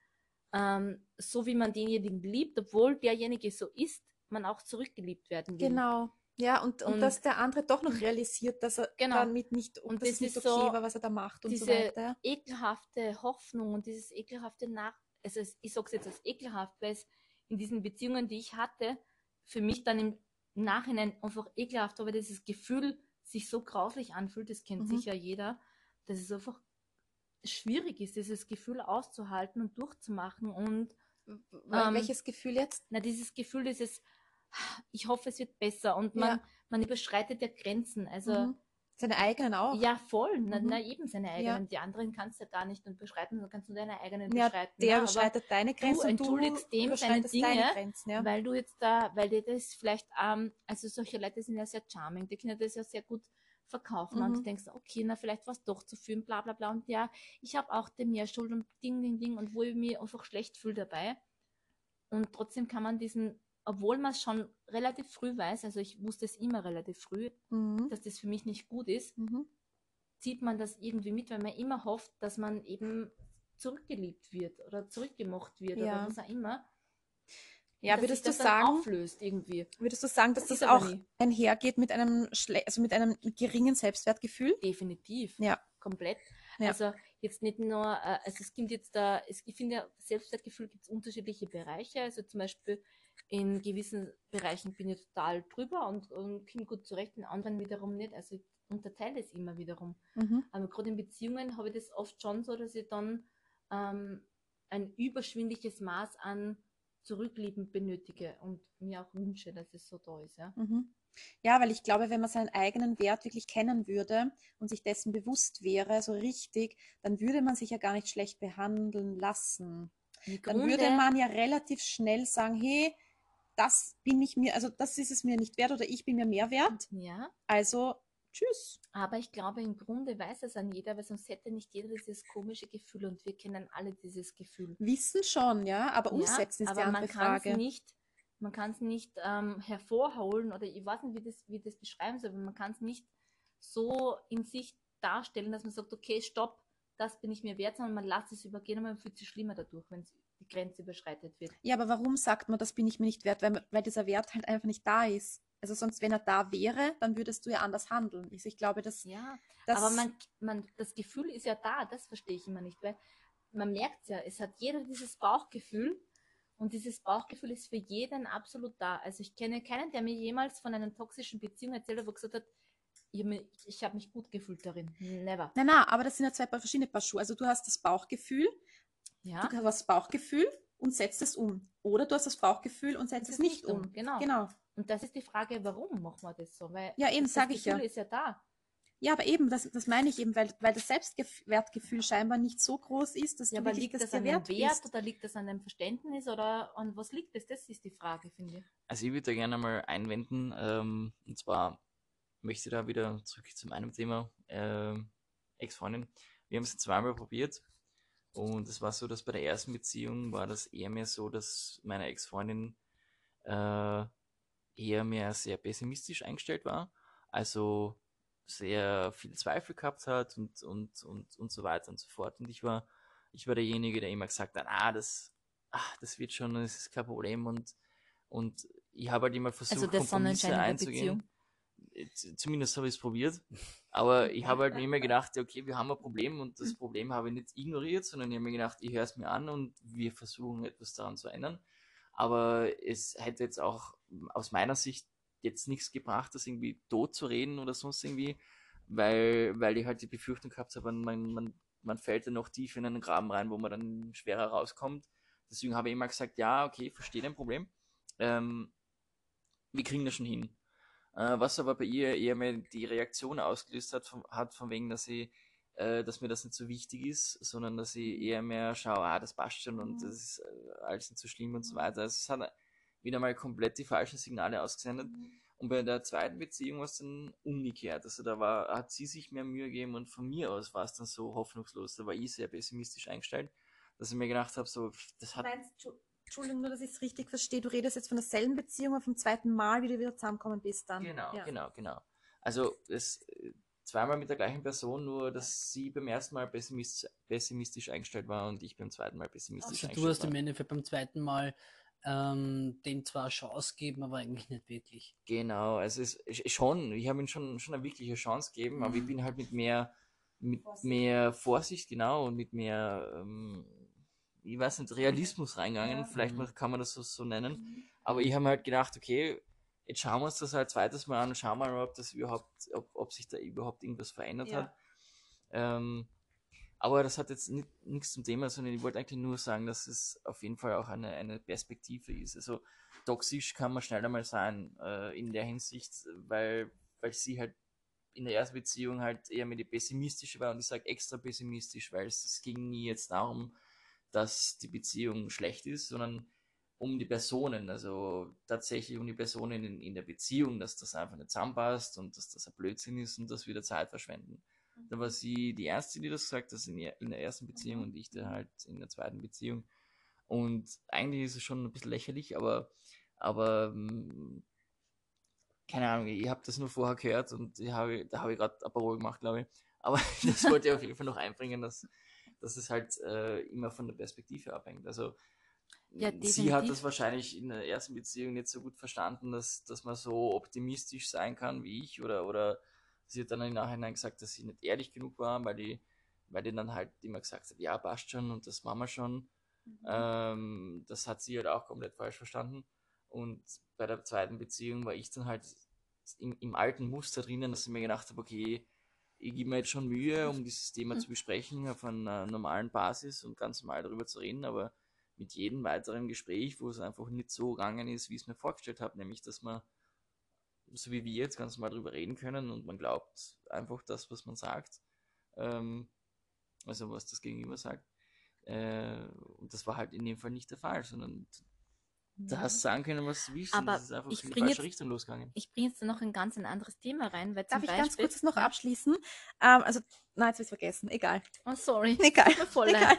ähm, so wie man denjenigen liebt, obwohl derjenige so ist, man auch zurückgeliebt werden will. genau. Ja, und, und, Und- dass der andere doch noch realisiert, dass er Genau. damit nicht, Und das nicht okay so war, was er da macht und so diese weiter. ekelhafte Hoffnung und dieses ekelhafte Nach... Also es- ich sage es jetzt als ekelhaft, weil es in diesen Beziehungen, die ich hatte, für mich dann im Nachhinein einfach ekelhaft war, weil dieses Gefühl sich so grauslich anfühlt, das kennt Mhm. sicher jeder, dass es einfach schwierig ist, dieses Gefühl auszuhalten und durchzumachen und Weil- ähm, Welches Gefühl jetzt? na, dieses Gefühl, dieses, ich hoffe, es wird besser und man, Ja. man überschreitet ja Grenzen. Also, Mhm. Seine eigenen auch. ja, voll. Na, Mhm. na, eben seine eigenen. Die anderen kannst du ja gar nicht überschreiten, du kannst nur deine eigenen Ja, überschreiten. der ne? Überschreitet deine Grenzen und du entschuldigst dem seine Dinge, Grenzen. Ja. Weil du jetzt da, weil dir das vielleicht, ähm, also solche Leute sind ja sehr charming, die können das ja sehr gut verkaufen und Mhm. du denkst, okay, na vielleicht war es doch zu viel, bla bla bla und ja, ich habe auch dem mehr Schuld und Ding, Ding, Ding und wo ich mich einfach schlecht fühle dabei. Und trotzdem kann man diesen, obwohl man es schon relativ früh weiß, also ich wusste es immer relativ früh, Mhm. dass das für mich nicht gut ist, Mhm. zieht man das irgendwie mit, weil man immer hofft, dass man eben zurückgeliebt wird oder zurückgemocht wird Ja. oder was auch immer. Ja, würdest du sagen, auflöst irgendwie. würdest du sagen, dass Das das, auch nie. einhergeht mit einem schle also mit einem geringen Selbstwertgefühl? Definitiv. Ja. Komplett. Ja. Also jetzt nicht nur, äh, also es gibt jetzt da, es, ich finde, ja, Selbstwertgefühl gibt es unterschiedliche Bereiche. Also zum Beispiel in gewissen Bereichen bin ich total drüber und, und komme gut zurecht, in anderen wiederum nicht. Also ich unterteile es immer wiederum. Mhm. Aber gerade in Beziehungen habe ich das oft schon so, dass ich dann ähm, ein überschwingliches Maß an Zurücklieben benötige und mir auch wünsche, dass es so da ist. Ja. Mhm. Ja, weil ich glaube, wenn man seinen eigenen Wert wirklich kennen würde und sich dessen bewusst wäre, so richtig, dann würde man sich ja gar nicht schlecht behandeln lassen. Dann würde man ja relativ schnell sagen, hey, das bin ich mir, also das ist es mir nicht wert oder ich bin mir mehr wert, ja, also tschüss. Aber ich glaube, im Grunde weiß es an jeder, weil sonst hätte nicht jeder dieses komische Gefühl und wir kennen alle dieses Gefühl. Wissen schon, ja, aber Ja, umsetzen ist die aber andere man kann es Frage. nicht, man kann es nicht ähm, hervorholen oder ich weiß nicht, wie das, wie das beschreiben soll, aber man kann es nicht so in sich darstellen, dass man sagt, okay, stopp, das bin ich mir wert, sondern man lässt es übergehen und man fühlt sich schlimmer dadurch, wenn die Grenze überschreitet wird. Ja, aber warum sagt man, das bin ich mir nicht wert? Weil, weil dieser Wert halt einfach nicht da ist. Also sonst, wenn er da wäre, dann würdest du ja anders handeln. Also ich glaube, dass Ja, das aber man, man, das Gefühl ist ja da, das verstehe ich immer nicht, weil man merkt ja, es hat jeder dieses Bauchgefühl und dieses Bauchgefühl ist für jeden absolut da. Also ich kenne keinen, der mir jemals von einer toxischen Beziehung erzählt hat, wo gesagt hat, ich habe mich, ich hab mich gut gefühlt darin. Never. Nein, nein, aber das sind ja zwei verschiedene Paar Schuhe. Also du hast das Bauchgefühl, Ja, du hast das Bauchgefühl und setzt es um. Oder du hast das Bauchgefühl und setzt es nicht um. Genau. Genau. Und das ist die Frage, warum machen wir das so? Weil Ja, eben, das sag ich ja. Gefühl ist ja da. Ja, aber eben, das, das meine ich eben, weil, weil das Selbstwertgefühl scheinbar nicht so groß ist, dass Ja, du aber liegt das das an wert dem Wert bist. oder liegt das an dem Verständnis oder an was liegt das? Das ist die Frage, finde ich. Also ich würde da gerne mal einwenden, ähm, und zwar möchte ich da wieder zurück zu meinem Thema, ähm, Ex-Freundin. Wir haben es zweimal probiert und es war so, dass bei der ersten Beziehung war das eher mehr so, dass meine Ex-Freundin äh, eher mehr sehr pessimistisch eingestellt war, also sehr viel Zweifel gehabt hat und, und, und, und so weiter und so fort. Und ich war, ich war derjenige, der immer gesagt hat, ah, das, ah, das wird schon, das ist kein Problem und, und ich habe halt immer versucht, Also Kompromisse einzugehen. Beziehung. Zumindest habe ich es probiert. Aber ich habe halt mir immer gedacht, okay, wir haben ein Problem und das Problem habe ich nicht ignoriert, sondern ich habe mir gedacht, ich höre es mir an und wir versuchen etwas daran zu ändern. Aber es hätte jetzt auch aus meiner Sicht jetzt nichts gebracht, das irgendwie tot zu reden oder sonst irgendwie, weil, weil ich halt die Befürchtung gehabt habe, man, man, man fällt dann noch tief in einen Graben rein, wo man dann schwerer rauskommt. Deswegen habe ich immer gesagt, ja, okay, verstehe dein Problem. Ähm, wir kriegen das schon hin. Äh, was aber bei ihr eher mehr die Reaktion ausgelöst hat, von, hat von wegen, dass sie, äh, dass mir das nicht so wichtig ist, sondern dass ich eher mehr schaue, ah, das passt schon und das ist äh, alles nicht so schlimm und so weiter. Also es hat wieder mal komplett die falschen Signale ausgesendet. Und bei der zweiten Beziehung war es dann umgekehrt. Also da war, hat sie sich mehr Mühe gegeben und von mir aus war es dann so hoffnungslos. Da war ich sehr pessimistisch eingestellt, dass ich mir gedacht habe, so, das hat Meinst, Entschu- Entschuldigung, nur, dass ich es richtig verstehe. Du redest jetzt von derselben Beziehung, aber vom zweiten Mal, wie du wieder zusammenkommen bist dann. Genau, ja. genau, genau. Also es zweimal mit der gleichen Person, nur dass sie beim ersten Mal pessimistisch, pessimistisch eingestellt war und ich beim zweiten Mal pessimistisch Also du eingestellt hast im war. Endeffekt beim zweiten Mal ähm, dem zwar eine Chance gegeben, aber eigentlich nicht wirklich. Genau, also es ist schon, ich habe ihm schon, schon eine wirkliche Chance gegeben, aber ich bin halt mit mehr, mit Vorsicht. mehr Vorsicht, genau, und mit mehr, ähm, ich weiß nicht, Realismus reingegangen, Ja. vielleicht Mhm. kann man das so, so nennen. Aber ich habe mir halt gedacht, okay, jetzt schauen wir uns das halt zweites Mal an und schauen mal, ob das überhaupt, ob, ob sich da überhaupt irgendwas verändert Ja. hat. Ähm, aber das hat jetzt ni- nichts zum Thema, sondern ich wollte eigentlich nur sagen, dass es auf jeden Fall auch eine, eine Perspektive ist. Also toxisch kann man schnell einmal sein äh, in der Hinsicht, weil, weil sie halt in der ersten Beziehung halt eher mit die pessimistische war und ich sage extra pessimistisch, weil es, es ging nie jetzt darum, dass die Beziehung schlecht ist, sondern um die Personen, also tatsächlich um die Personen in, in der Beziehung, dass das einfach nicht zusammenpasst und dass das ein Blödsinn ist und dass wir da Zeit verschwenden. Da war sie die erste, die das gesagt hat, in, in der ersten Beziehung und ich da halt in der zweiten Beziehung. Und eigentlich ist es schon ein bisschen lächerlich, aber, aber ähm, keine Ahnung, ich habe das nur vorher gehört und habe, da habe ich gerade ein Parole gemacht, glaube ich. Aber das wollte ich auf jeden Fall noch einbringen, dass, dass es halt äh, immer von der Perspektive abhängt. Also Ja, sie hat das wahrscheinlich in der ersten Beziehung nicht so gut verstanden, dass, dass man so optimistisch sein kann wie ich oder, oder sie hat dann im Nachhinein gesagt, dass sie nicht ehrlich genug war, weil die, weil die dann halt immer gesagt hat, ja, passt schon und das machen wir schon. Ähm, das hat sie halt auch komplett falsch verstanden. Und bei der zweiten Beziehung war ich dann halt im, im alten Muster drinnen, dass ich mir gedacht habe, okay, ich gebe mir jetzt schon Mühe, um dieses Thema zu besprechen auf einer normalen Basis und ganz normal darüber zu reden, aber mit jedem weiteren Gespräch, wo es einfach nicht so gegangen ist, wie ich es mir vorgestellt habe, nämlich dass man, so wie wir jetzt ganz normal darüber reden können und man glaubt einfach das, was man sagt, ähm, also was das Gegenüber sagt. Äh, und das war halt in dem Fall nicht der Fall, sondern Da hast du sagen können, was du willst. und Aber das ist einfach ich in die bring falsche jetzt- Richtung losgegangen. Ich bringe jetzt noch ein ganz ein anderes Thema rein, weil Darf ich Beispiel, ganz kurz das noch abschließen? Ähm, also, nein, jetzt habe ich vergessen. Egal. Oh, sorry. Egal. Voll Egal. leid.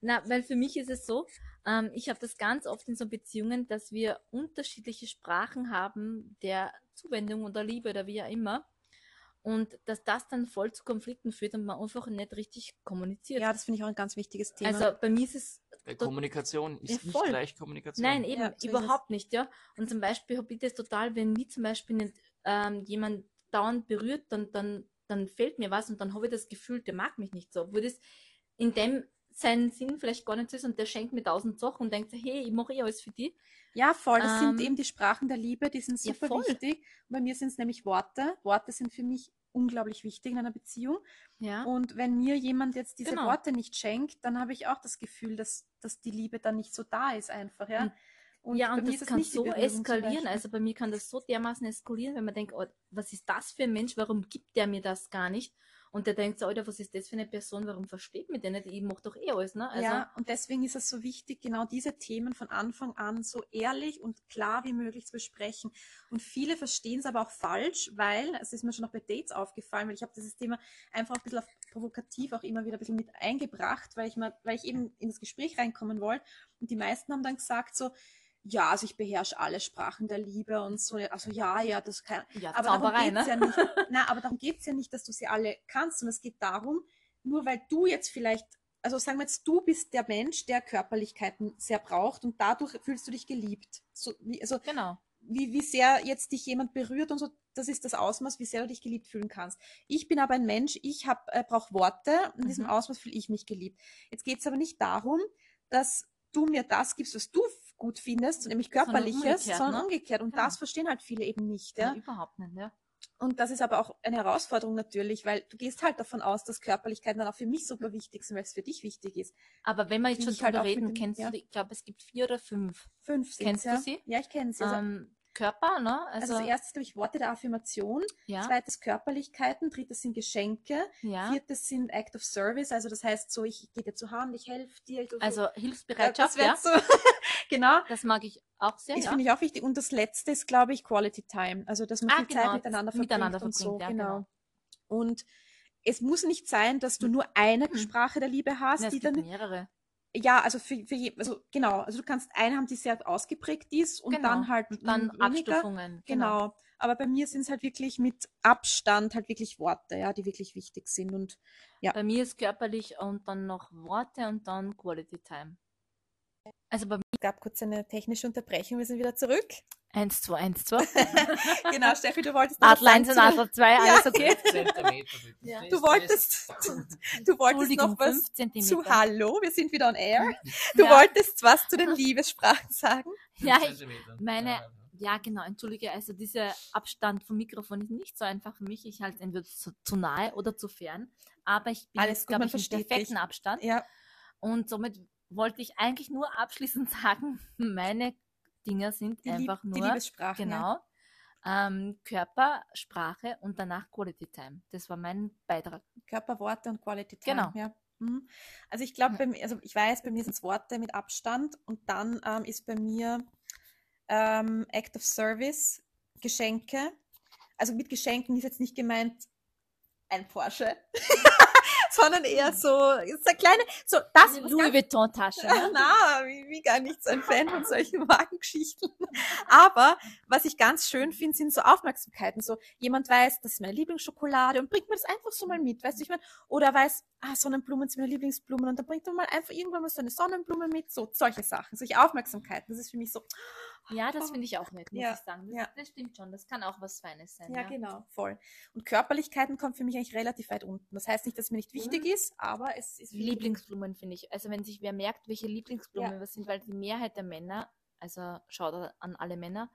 Na, weil für mich ist es so, ähm, ich habe das ganz oft in so Beziehungen, dass wir unterschiedliche Sprachen haben der Zuwendung oder Liebe oder wie auch immer. Und dass das dann voll zu Konflikten führt und man einfach nicht richtig kommuniziert. Ja, das finde ich auch ein ganz wichtiges Thema. also bei mir ist es Tot- Kommunikation ist Ja, nicht voll. gleich Kommunikation. Nein, eben, Ja, so überhaupt nicht, ja. Und zum Beispiel habe ich das total, wenn mich zum Beispiel nicht ähm, jemand dauernd berührt, dann, dann, dann fehlt mir was und dann habe ich das Gefühl, der mag mich nicht so. Obwohl das in dem seinen Sinn vielleicht gar nicht so ist und der schenkt mir tausend Sachen und denkt, so, hey, ich mache eh alles für dich. Ja, voll. Das Ähm, sind eben die Sprachen der Liebe, die sind ja, super voll. wichtig. Und bei mir sind es nämlich Worte. Worte sind für mich unglaublich wichtig in einer Beziehung. Ja. Und wenn mir jemand jetzt diese Genau. Worte nicht schenkt, dann habe ich auch das Gefühl, dass, dass die Liebe dann nicht so da ist einfach, ja. Und- Und ja, und das es kann so eskalieren. Also bei mir kann das so dermaßen eskalieren, wenn man denkt, oh, was ist das für ein Mensch? Warum gibt der mir das gar nicht? Und der denkt so, Alter, was ist das für eine Person? Warum versteht mir der nicht? Ich mache doch eh alles, ne? Also, ja, und deswegen ist es so wichtig, genau diese Themen von Anfang an so ehrlich und klar wie möglich zu besprechen. Und viele verstehen es aber auch falsch, weil, es ist mir schon auch bei Dates aufgefallen, weil ich habe dieses Thema einfach ein bisschen auf provokativ auch immer wieder ein bisschen mit eingebracht, weil ich mal, weil ich eben in das Gespräch reinkommen wollte. Und die meisten haben dann gesagt so, ja, also ich beherrsche alle Sprachen der Liebe und so, also ja, ja, das kann, ja, aber darum Zauberei, geht's ne? ja nicht. Na, aber darum geht's ja nicht, dass du sie alle kannst, sondern es geht darum, nur weil du jetzt vielleicht, also sagen wir jetzt, du bist der Mensch, der Körperlichkeiten sehr braucht und dadurch fühlst du dich geliebt. So, wie, also Genau. wie, wie sehr jetzt dich jemand berührt und so, das ist das Ausmaß, wie sehr du dich geliebt fühlen kannst. Ich bin aber ein Mensch, ich hab, äh, brauche Worte, in diesem Mhm. Ausmaß fühle ich mich geliebt. Jetzt geht's aber nicht darum, dass du mir das gibst, was du gut findest, nämlich Sondern körperliches, umgekehrt, sondern ne? umgekehrt. Und Genau. das verstehen halt viele eben nicht. Ja. Ja? überhaupt nicht, ja. Und das ist aber auch eine Herausforderung natürlich, weil du gehst halt davon aus, dass Körperlichkeiten dann auch für mich super wichtig sind, weil es für dich wichtig ist. Aber wenn wir jetzt schon halt drüber mit reden, dem- kennst ja. du, ich glaube, es gibt vier oder fünf. Fünf sind Kennst du ja. sie? Ja, ich kenne sie. Ähm, Körper, ne? also Also, das erste ist, glaube ich, Worte der Affirmation. ja, Zweites Körperlichkeiten. Drittes sind Geschenke. ja. Viertes sind Act of Service. Also das heißt so, ich gehe dir zur Hand, ich helfe dir. Ich Also Hilfsbereitschaft, wäre ja. so. genau. Das mag ich auch sehr, Das ja. finde ich auch wichtig. Und das letzte ist, glaube ich, Quality Time. Also, dass man Ah, viel genau, Zeit miteinander verbringt miteinander und so. verbringt, ja, genau. genau. Und es muss nicht sein, dass du nur eine Mhm. Sprache der Liebe hast, Ja, es die dann mehrere. Ja, also für, für je, also genau, also du kannst eine haben, die sehr ausgeprägt ist und Genau. dann halt Und dann weniger. Abstufungen. Genau. Aber bei mir sind es halt wirklich mit Abstand halt wirklich Worte, ja, die wirklich wichtig sind. Und Ja. Bei mir ist körperlich und dann noch Worte und dann Quality Time. Also bei mir es gab kurz eine technische Unterbrechung, wir sind wieder zurück. 1, 2, 1, 2. genau, Steffi, du wolltest Adler 1 und Adler 2, alles okay? Ja. Du wolltest, du wolltest noch was 5 Zentimeter. zu Hallo, wir sind wieder on air. Du Ja. wolltest was zu den Liebessprachen sagen. Ja, ich, meine- Ja, genau, entschuldige, also dieser Abstand vom Mikrofon ist nicht so einfach für mich. Ich halte es entweder zu, zu nahe oder zu fern. Aber ich bin Alles jetzt, gut, glaube man ich, im versteht dich. perfekten Abstand. Ja, Und somit wollte ich eigentlich nur abschließend sagen, meine Dinger sind die, Lieb einfach die nur. Ja. genau ähm, Körper, Sprache und danach Quality Time. Das war mein Beitrag. Körper, Worte und Quality Time. Genau. Ja. Mhm. Also ich glaube, also ich weiß, bei mir sind es Worte mit Abstand und dann ähm, ist bei mir ähm, Act of Service, Geschenke. Also mit Geschenken ist jetzt nicht gemeint ein Porsche, sondern eher so, so eine kleine, so das, was Louis ganz Vuitton Tasche. Ne? Na, wie, wie gar nicht so ein Fan von solchen Wagengeschichten. Aber was ich ganz schön finde, sind so Aufmerksamkeiten. So jemand weiß, das ist meine Lieblingsschokolade und bringt mir das einfach so mal mit, weißt du, ich meine, oder weiß, ah, Sonnenblumen sind meine Lieblingsblumen und dann bringt man mal einfach irgendwann mal so eine Sonnenblume mit, so solche Sachen, solche Aufmerksamkeiten. Das ist für mich so, Ja, das finde ich auch nett, muss Ja, ich sagen. Das, ja. das stimmt schon. Das kann auch was Feines sein. ja, Ja, genau, voll. Und Körperlichkeiten kommt für mich eigentlich relativ weit unten. Das heißt nicht, dass es mir nicht wichtig ist, aber es ist Lieblingsblumen finde ich. Also wenn sich wer merkt, welche Lieblingsblumen was sind, weil die Mehrheit der Männer, also schaut an alle Männer,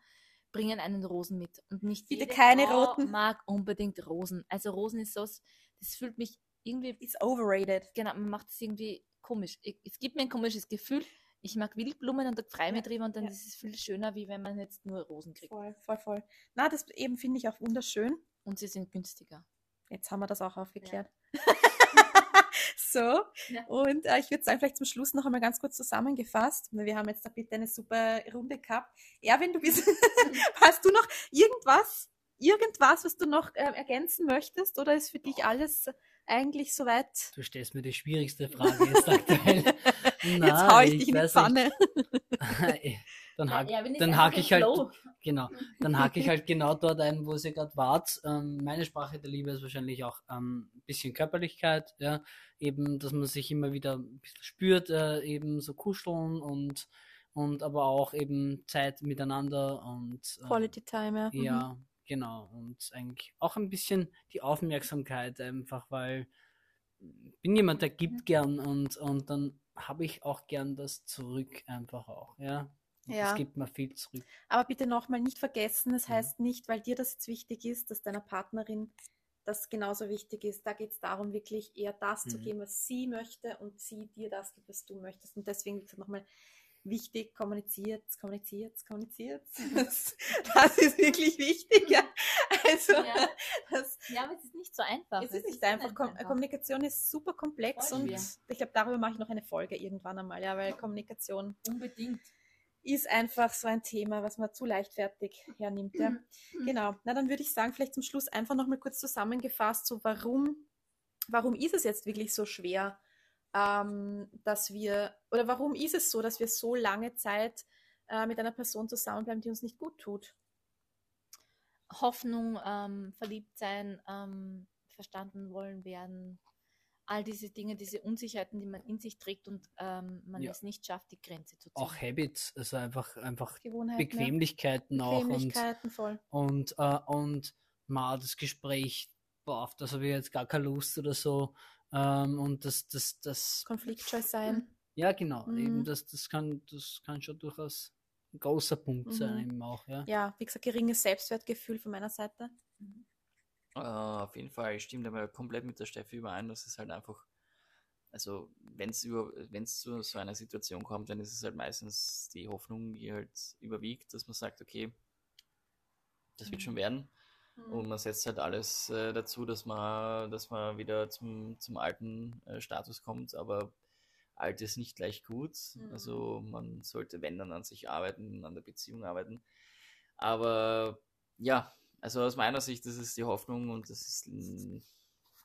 bringen einen Rosen mit. Und nicht Bitte jede keine Frau roten. mag unbedingt Rosen. Also Rosen ist so, das fühlt mich irgendwie, ist overrated. genau, man macht es irgendwie komisch. Ich, es gibt mir ein komisches Gefühl. Ich mag Wildblumen und da freue ich mich Ja, drüber und dann ja. ist es viel schöner, wie wenn man jetzt nur Rosen kriegt. Voll, voll, voll. Na, das eben finde ich auch wunderschön. Und sie sind günstiger. Jetzt haben wir das auch aufgeklärt. so. Ja. Und äh, ich würde sagen, vielleicht zum Schluss noch einmal ganz kurz zusammengefasst. weil Wir haben jetzt da bitte eine super Runde gehabt. Erwin, du bist, hast du noch irgendwas, irgendwas, was du noch äh, ergänzen möchtest? Oder ist für dich alles eigentlich soweit? Du stellst mir die schwierigste Frage jetzt aktuell. Jetzt hau ich dich in die Pfanne. dann hake Ja, ich dann im ich halt, genau, dann hake ich halt genau dort ein, wo sie gerade wart. Ähm, meine Sprache der Liebe ist wahrscheinlich auch ähm, ein bisschen Körperlichkeit, ja, eben, dass man sich immer wieder ein bisschen spürt, äh, eben so kuscheln und und aber auch eben Zeit miteinander und ähm, Quality Time, ja. Mhm. ja, genau. Und eigentlich auch ein bisschen die Aufmerksamkeit einfach, weil ich bin jemand, der gibt gern und, und dann habe ich auch gern das zurück einfach auch, ja. Ja. Das gibt mir viel zurück. Aber bitte nochmal nicht vergessen, es Mhm. heißt nicht, weil dir das jetzt wichtig ist, dass deiner Partnerin das genauso wichtig ist. Da geht es darum, wirklich eher das zu Mhm. geben, was sie möchte und sie dir das gibt, was du möchtest. Und deswegen, wie gesagt, nochmal wichtig, kommuniziert, kommuniziert, kommuniziert. Das, das ist wirklich wichtig, ja. Also, Ja. das, Ja, aber es ist nicht so einfach. es ist nicht einfach. Kom Kommunikation ist super komplex Voll und schwer. ich glaube, darüber mache ich noch eine Folge irgendwann einmal, ja, weil Kommunikation Unbedingt. ist einfach so ein Thema, was man zu leichtfertig hernimmt. Ja. Genau. Na, dann würde ich sagen, vielleicht zum Schluss einfach noch mal kurz zusammengefasst, so warum, warum ist es jetzt wirklich so schwer, ähm, dass wir, oder warum ist es so, dass wir so lange Zeit äh, mit einer Person zusammenbleiben, die uns nicht gut tut? Hoffnung, ähm, verliebt sein, ähm, verstanden wollen werden, all diese Dinge, diese Unsicherheiten, die man in sich trägt und ähm, man Ja. es nicht schafft, die Grenze zu ziehen. Auch Habits, also einfach, einfach Gewohnheiten. Bequemlichkeiten ja. auch und, Bequemlichkeiten voll. und, äh, und mal das Gespräch, boah, auf das habe ich jetzt gar keine Lust oder so. Ähm, und das, das, das, Konfliktscheu sein. ja genau, Mhm. eben das, das kann, das kann schon durchaus ein großer Punkt sein, Mhm. eben auch, ja. Ja, wie gesagt, geringes Selbstwertgefühl von meiner Seite. Äh, auf jeden Fall, ich stimme da mal komplett mit der Steffi überein, dass es halt einfach, also wenn es über, wenn es zu so einer Situation kommt, dann ist es halt meistens die Hoffnung, die halt überwiegt, dass man sagt, okay, das wird schon werden. Und man setzt halt alles äh, dazu, dass man, dass man wieder zum, zum alten äh, Status kommt, aber alt ist nicht gleich gut. Mhm. Also man sollte, wenn dann an sich arbeiten, an der Beziehung arbeiten. Aber ja, also aus meiner Sicht, das ist die Hoffnung und das ist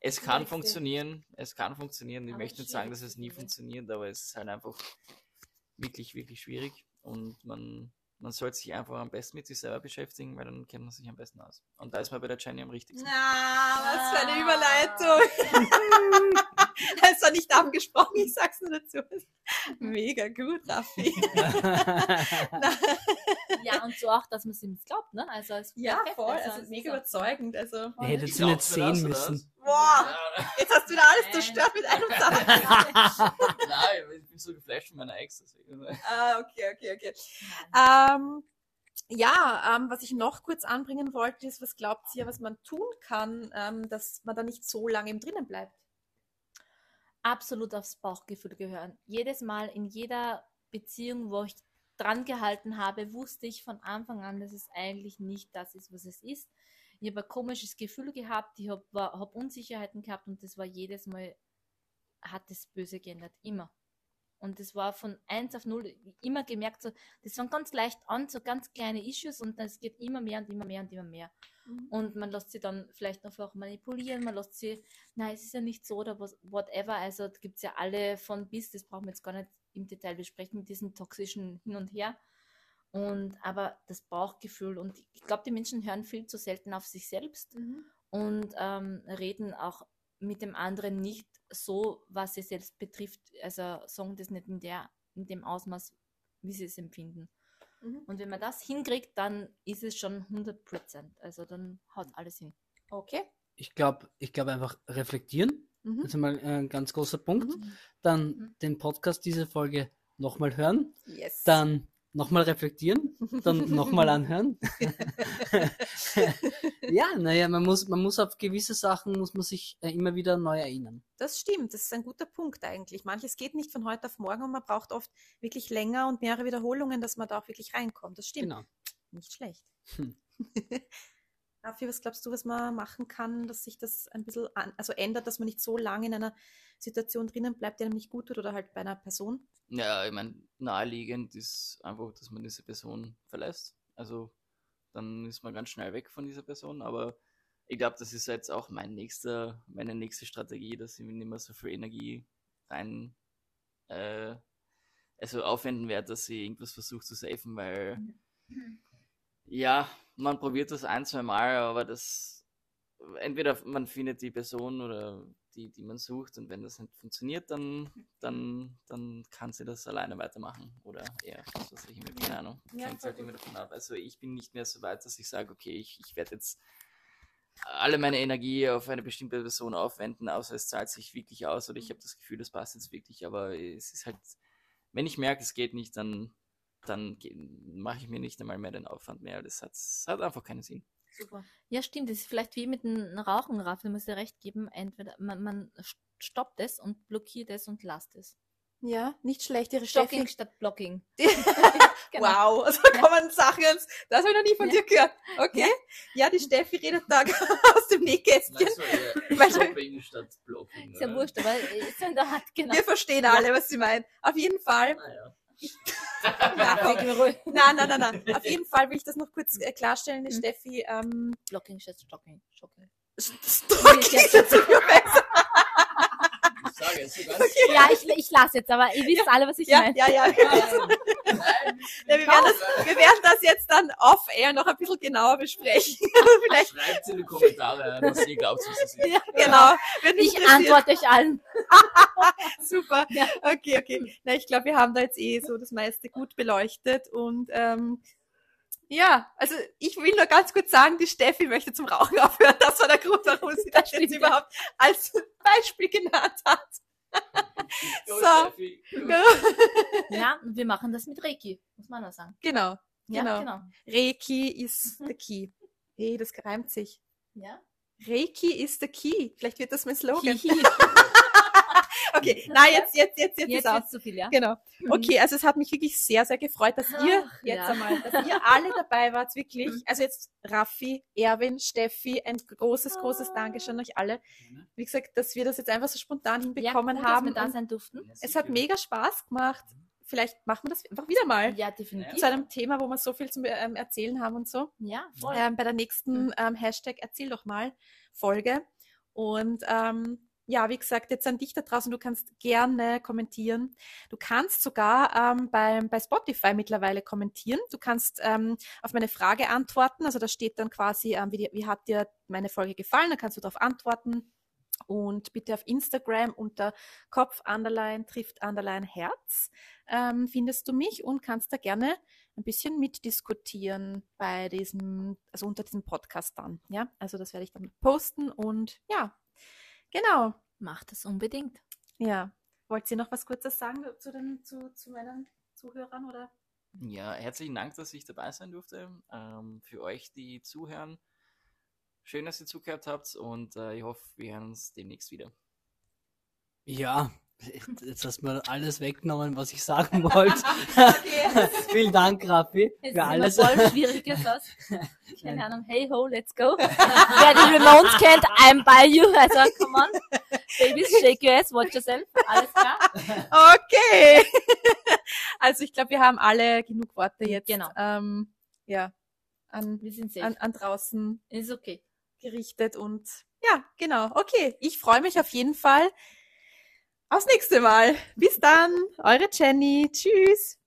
es kann funktionieren, es kann funktionieren. Ich Aber möchte nicht sagen, dass es nie funktioniert, aber es ist halt einfach wirklich, wirklich schwierig und man, man sollte sich einfach am besten mit sich selber beschäftigen, weil dann kennt man sich am besten aus. Und da ist man bei der Jenny am richtigsten. Ah, was für eine Ah. Überleitung. Es war nicht abgesprochen, ich sag's nur dazu. Mega gut, Raffi. Ja, und so auch, dass man es ihm glaubt, ne? Also es ist ja, perfekt, voll, also also es ist mega überzeugend. Also, hättet Ich sie nicht sehen müssen. boah, jetzt hast du wieder alles zerstört mit einem Satz. Nein, ich bin so geflasht von meiner Ex. Deswegen. ah, okay, okay, okay. Ähm, ja, ähm, was ich noch kurz anbringen wollte, ist, was glaubt ihr, was man tun kann, ähm, dass man da nicht so lange im Drinnen bleibt? Absolut aufs Bauchgefühl gehören. Jedes Mal in jeder Beziehung, wo ich dran gehalten habe, wusste ich von Anfang an, dass es eigentlich nicht das ist, was es ist. Ich habe ein komisches Gefühl gehabt, ich habe hab Unsicherheiten gehabt und das war jedes Mal, hat es böse geändert. Immer. Und das war von 1 auf 0 immer gemerkt, so, das waren ganz leicht an, so ganz kleine Issues und es geht immer mehr und immer mehr und immer mehr. Und man lässt sie dann vielleicht noch auch manipulieren, man lässt sie, nein, es ist ja nicht so oder was, whatever. Also da gibt es ja alle von bis, das brauchen wir jetzt gar nicht im Detail besprechen, mit diesen toxischen Hin und Her. Und aber das Bauchgefühl und ich glaube, die Menschen hören viel zu selten auf sich selbst Mhm. und ähm, reden auch mit dem anderen nicht so, was sie selbst betrifft. Also sagen das nicht in, der, in dem Ausmaß, wie sie es empfinden. Mhm. Und wenn man das hinkriegt, dann ist es schon 100 Prozent. Also dann haut alles hin. Okay. Ich glaube, ich glaube einfach reflektieren. Mhm. Das ist mal ein ganz großer Punkt. Mhm. Dann Mhm. den Podcast, diese Folge nochmal hören. Yes. Dann nochmal reflektieren. Dann nochmal anhören. ja, naja, man muss, man muss auf gewisse Sachen, muss man sich äh, immer wieder neu erinnern. Das stimmt, das ist ein guter Punkt eigentlich. Manches geht nicht von heute auf morgen und man braucht oft wirklich länger und mehrere Wiederholungen, dass man da auch wirklich reinkommt. Das stimmt. Genau. Nicht schlecht. Hm. Raffi, was glaubst du, was man machen kann, dass sich das ein bisschen an, also ändert, dass man nicht so lange in einer Situation drinnen bleibt, die einem nicht gut tut oder halt bei einer Person? Ja, ich meine, naheliegend ist einfach, dass man diese Person verlässt. Also dann ist man ganz schnell weg von dieser Person. Aber ich glaube, das ist jetzt auch mein nächster, meine nächste Strategie, dass ich nicht mehr so viel Energie rein äh, also aufwenden werde, dass ich irgendwas versuche zu safen, weil ja, man probiert das ein, zwei Mal, aber das entweder man findet die Person oder die, die man sucht und wenn das nicht funktioniert, dann, dann, dann kann sie das alleine weitermachen oder eher, was weiß ich, mit keine Ahnung. Ja, Hängt halt immer davon ab. Also ich bin nicht mehr so weit, dass ich sage, okay, ich, ich werde jetzt alle meine Energie auf eine bestimmte Person aufwenden, außer es zahlt sich wirklich aus oder ich habe das Gefühl, das passt jetzt wirklich, aber es ist halt, wenn ich merke, es geht nicht, dann, dann mache ich mir nicht einmal mehr den Aufwand mehr. Das hat, hat einfach keinen Sinn. Super. Ja, stimmt. Das ist vielleicht wie mit dem Rauchen, Raff. Du musst dir recht geben. Entweder man, man stoppt es und blockiert es und lasst es. Ja, nicht schlecht, ihre Stocking Steffi. statt Blocking. Genau. Wow, also kommen Sachen das habe ich noch nie von Ja. dir gehört. Okay? Ja, die Steffi redet da aus dem Nähkästchen. Weil- Shopping statt Blocking. Ist ja wurscht, aber ist so in der Hand, genau. Wir verstehen alle, was sie meint. Auf jeden Fall. Naja. Nein, nein, nein, nein. Auf jeden Fall will ich das noch kurz äh, klarstellen, Mhm. Steffi. Ähm, Blocking statt Stocking. Stocking. Stalking Ich sage Ja, ich, ich lasse jetzt, aber ihr wisst alle, was ich Ja, meine. ja, ja. Nein, Ja, wir, werden das, wir werden das jetzt dann off-air noch ein bisschen genauer besprechen. Vielleicht, Schreibt in die Kommentare, was ihr glaubt, was es ist. Ja, genau. Mich Ich antworte euch allen. Super. Ja. Okay, okay. Na, ich glaube, wir haben da jetzt eh so das meiste gut beleuchtet und ähm, ja, also ich will nur ganz kurz sagen, die Steffi möchte zum Rauchen aufhören. Das war der Grund, warum sie das jetzt überhaupt als Beispiel genannt hat. Go, So. Steffi. Ja, und wir machen das mit Reiki, muss man auch sagen. Genau. Ja, Genau. genau. Reiki is the key. Hey, das reimt sich. Ja. Reiki is the key. Vielleicht wird das mein Slogan. Okay, na jetzt, jetzt, jetzt, jetzt, Jetzt ist wird's zu viel, ja? Genau. Mhm. Okay, also es hat mich wirklich sehr, sehr gefreut, dass ihr Ach, jetzt ja. einmal, dass ihr alle dabei wart, wirklich. Mhm. Also jetzt Raffi, Erwin, Steffi, ein großes, großes Ah. Dankeschön euch alle. Wie gesagt, dass wir das jetzt einfach so spontan hinbekommen ja, gut, haben. Dass wir da sein durften. es hat mega Spaß gemacht. Vielleicht machen wir das einfach wieder mal. Ja, definitiv. Zu einem Thema, wo wir so viel zum ähm, Erzählen haben und so. Ja, voll. Ähm, bei der nächsten Mhm. ähm, Hashtag Erzähl doch mal Folge. Und ähm, ja, wie gesagt, jetzt an dich da draußen, du kannst gerne kommentieren. Du kannst sogar ähm, beim, bei Spotify mittlerweile kommentieren. Du kannst ähm, auf meine Frage antworten. Also da steht dann quasi, ähm, wie, wie hat dir meine Folge gefallen? Da kannst du darauf antworten. Und bitte auf Instagram unter Kopf Underline trifft Underline Herz ähm, findest du mich und kannst da gerne ein bisschen mitdiskutieren bei diesem, also unter diesem Podcast dann. Ja, also das werde ich dann posten und ja, genau. Macht das unbedingt. Ja. Wollt ihr noch was Kurzes sagen zu, den, zu, zu meinen Zuhörern oder? Ja, herzlichen Dank, dass ich dabei sein durfte. Ähm, für euch, die zuhören, schön, dass ihr zugehört habt und äh, ich hoffe, wir hören uns demnächst wieder. Ja, jetzt hast du mir alles weggenommen, was ich sagen wollte. Okay. Vielen Dank, Raffi, Jetzt für alles. ist immer voll schwieriges aus. Keine Ahnung. Hey ho, let's go. Wer die Ramones kennt, I'm by you. Also, come on. Babies, shake your ass, watch yourself. Alles klar? Okay. also ich glaube, wir haben alle genug Worte jetzt. Genau. Ähm, ja, an, Wir sind safe. an, an draußen Ist okay. gerichtet und ja, genau. Okay, ich freue mich auf jeden Fall aufs nächste Mal. Bis dann, eure Jenny. Tschüss.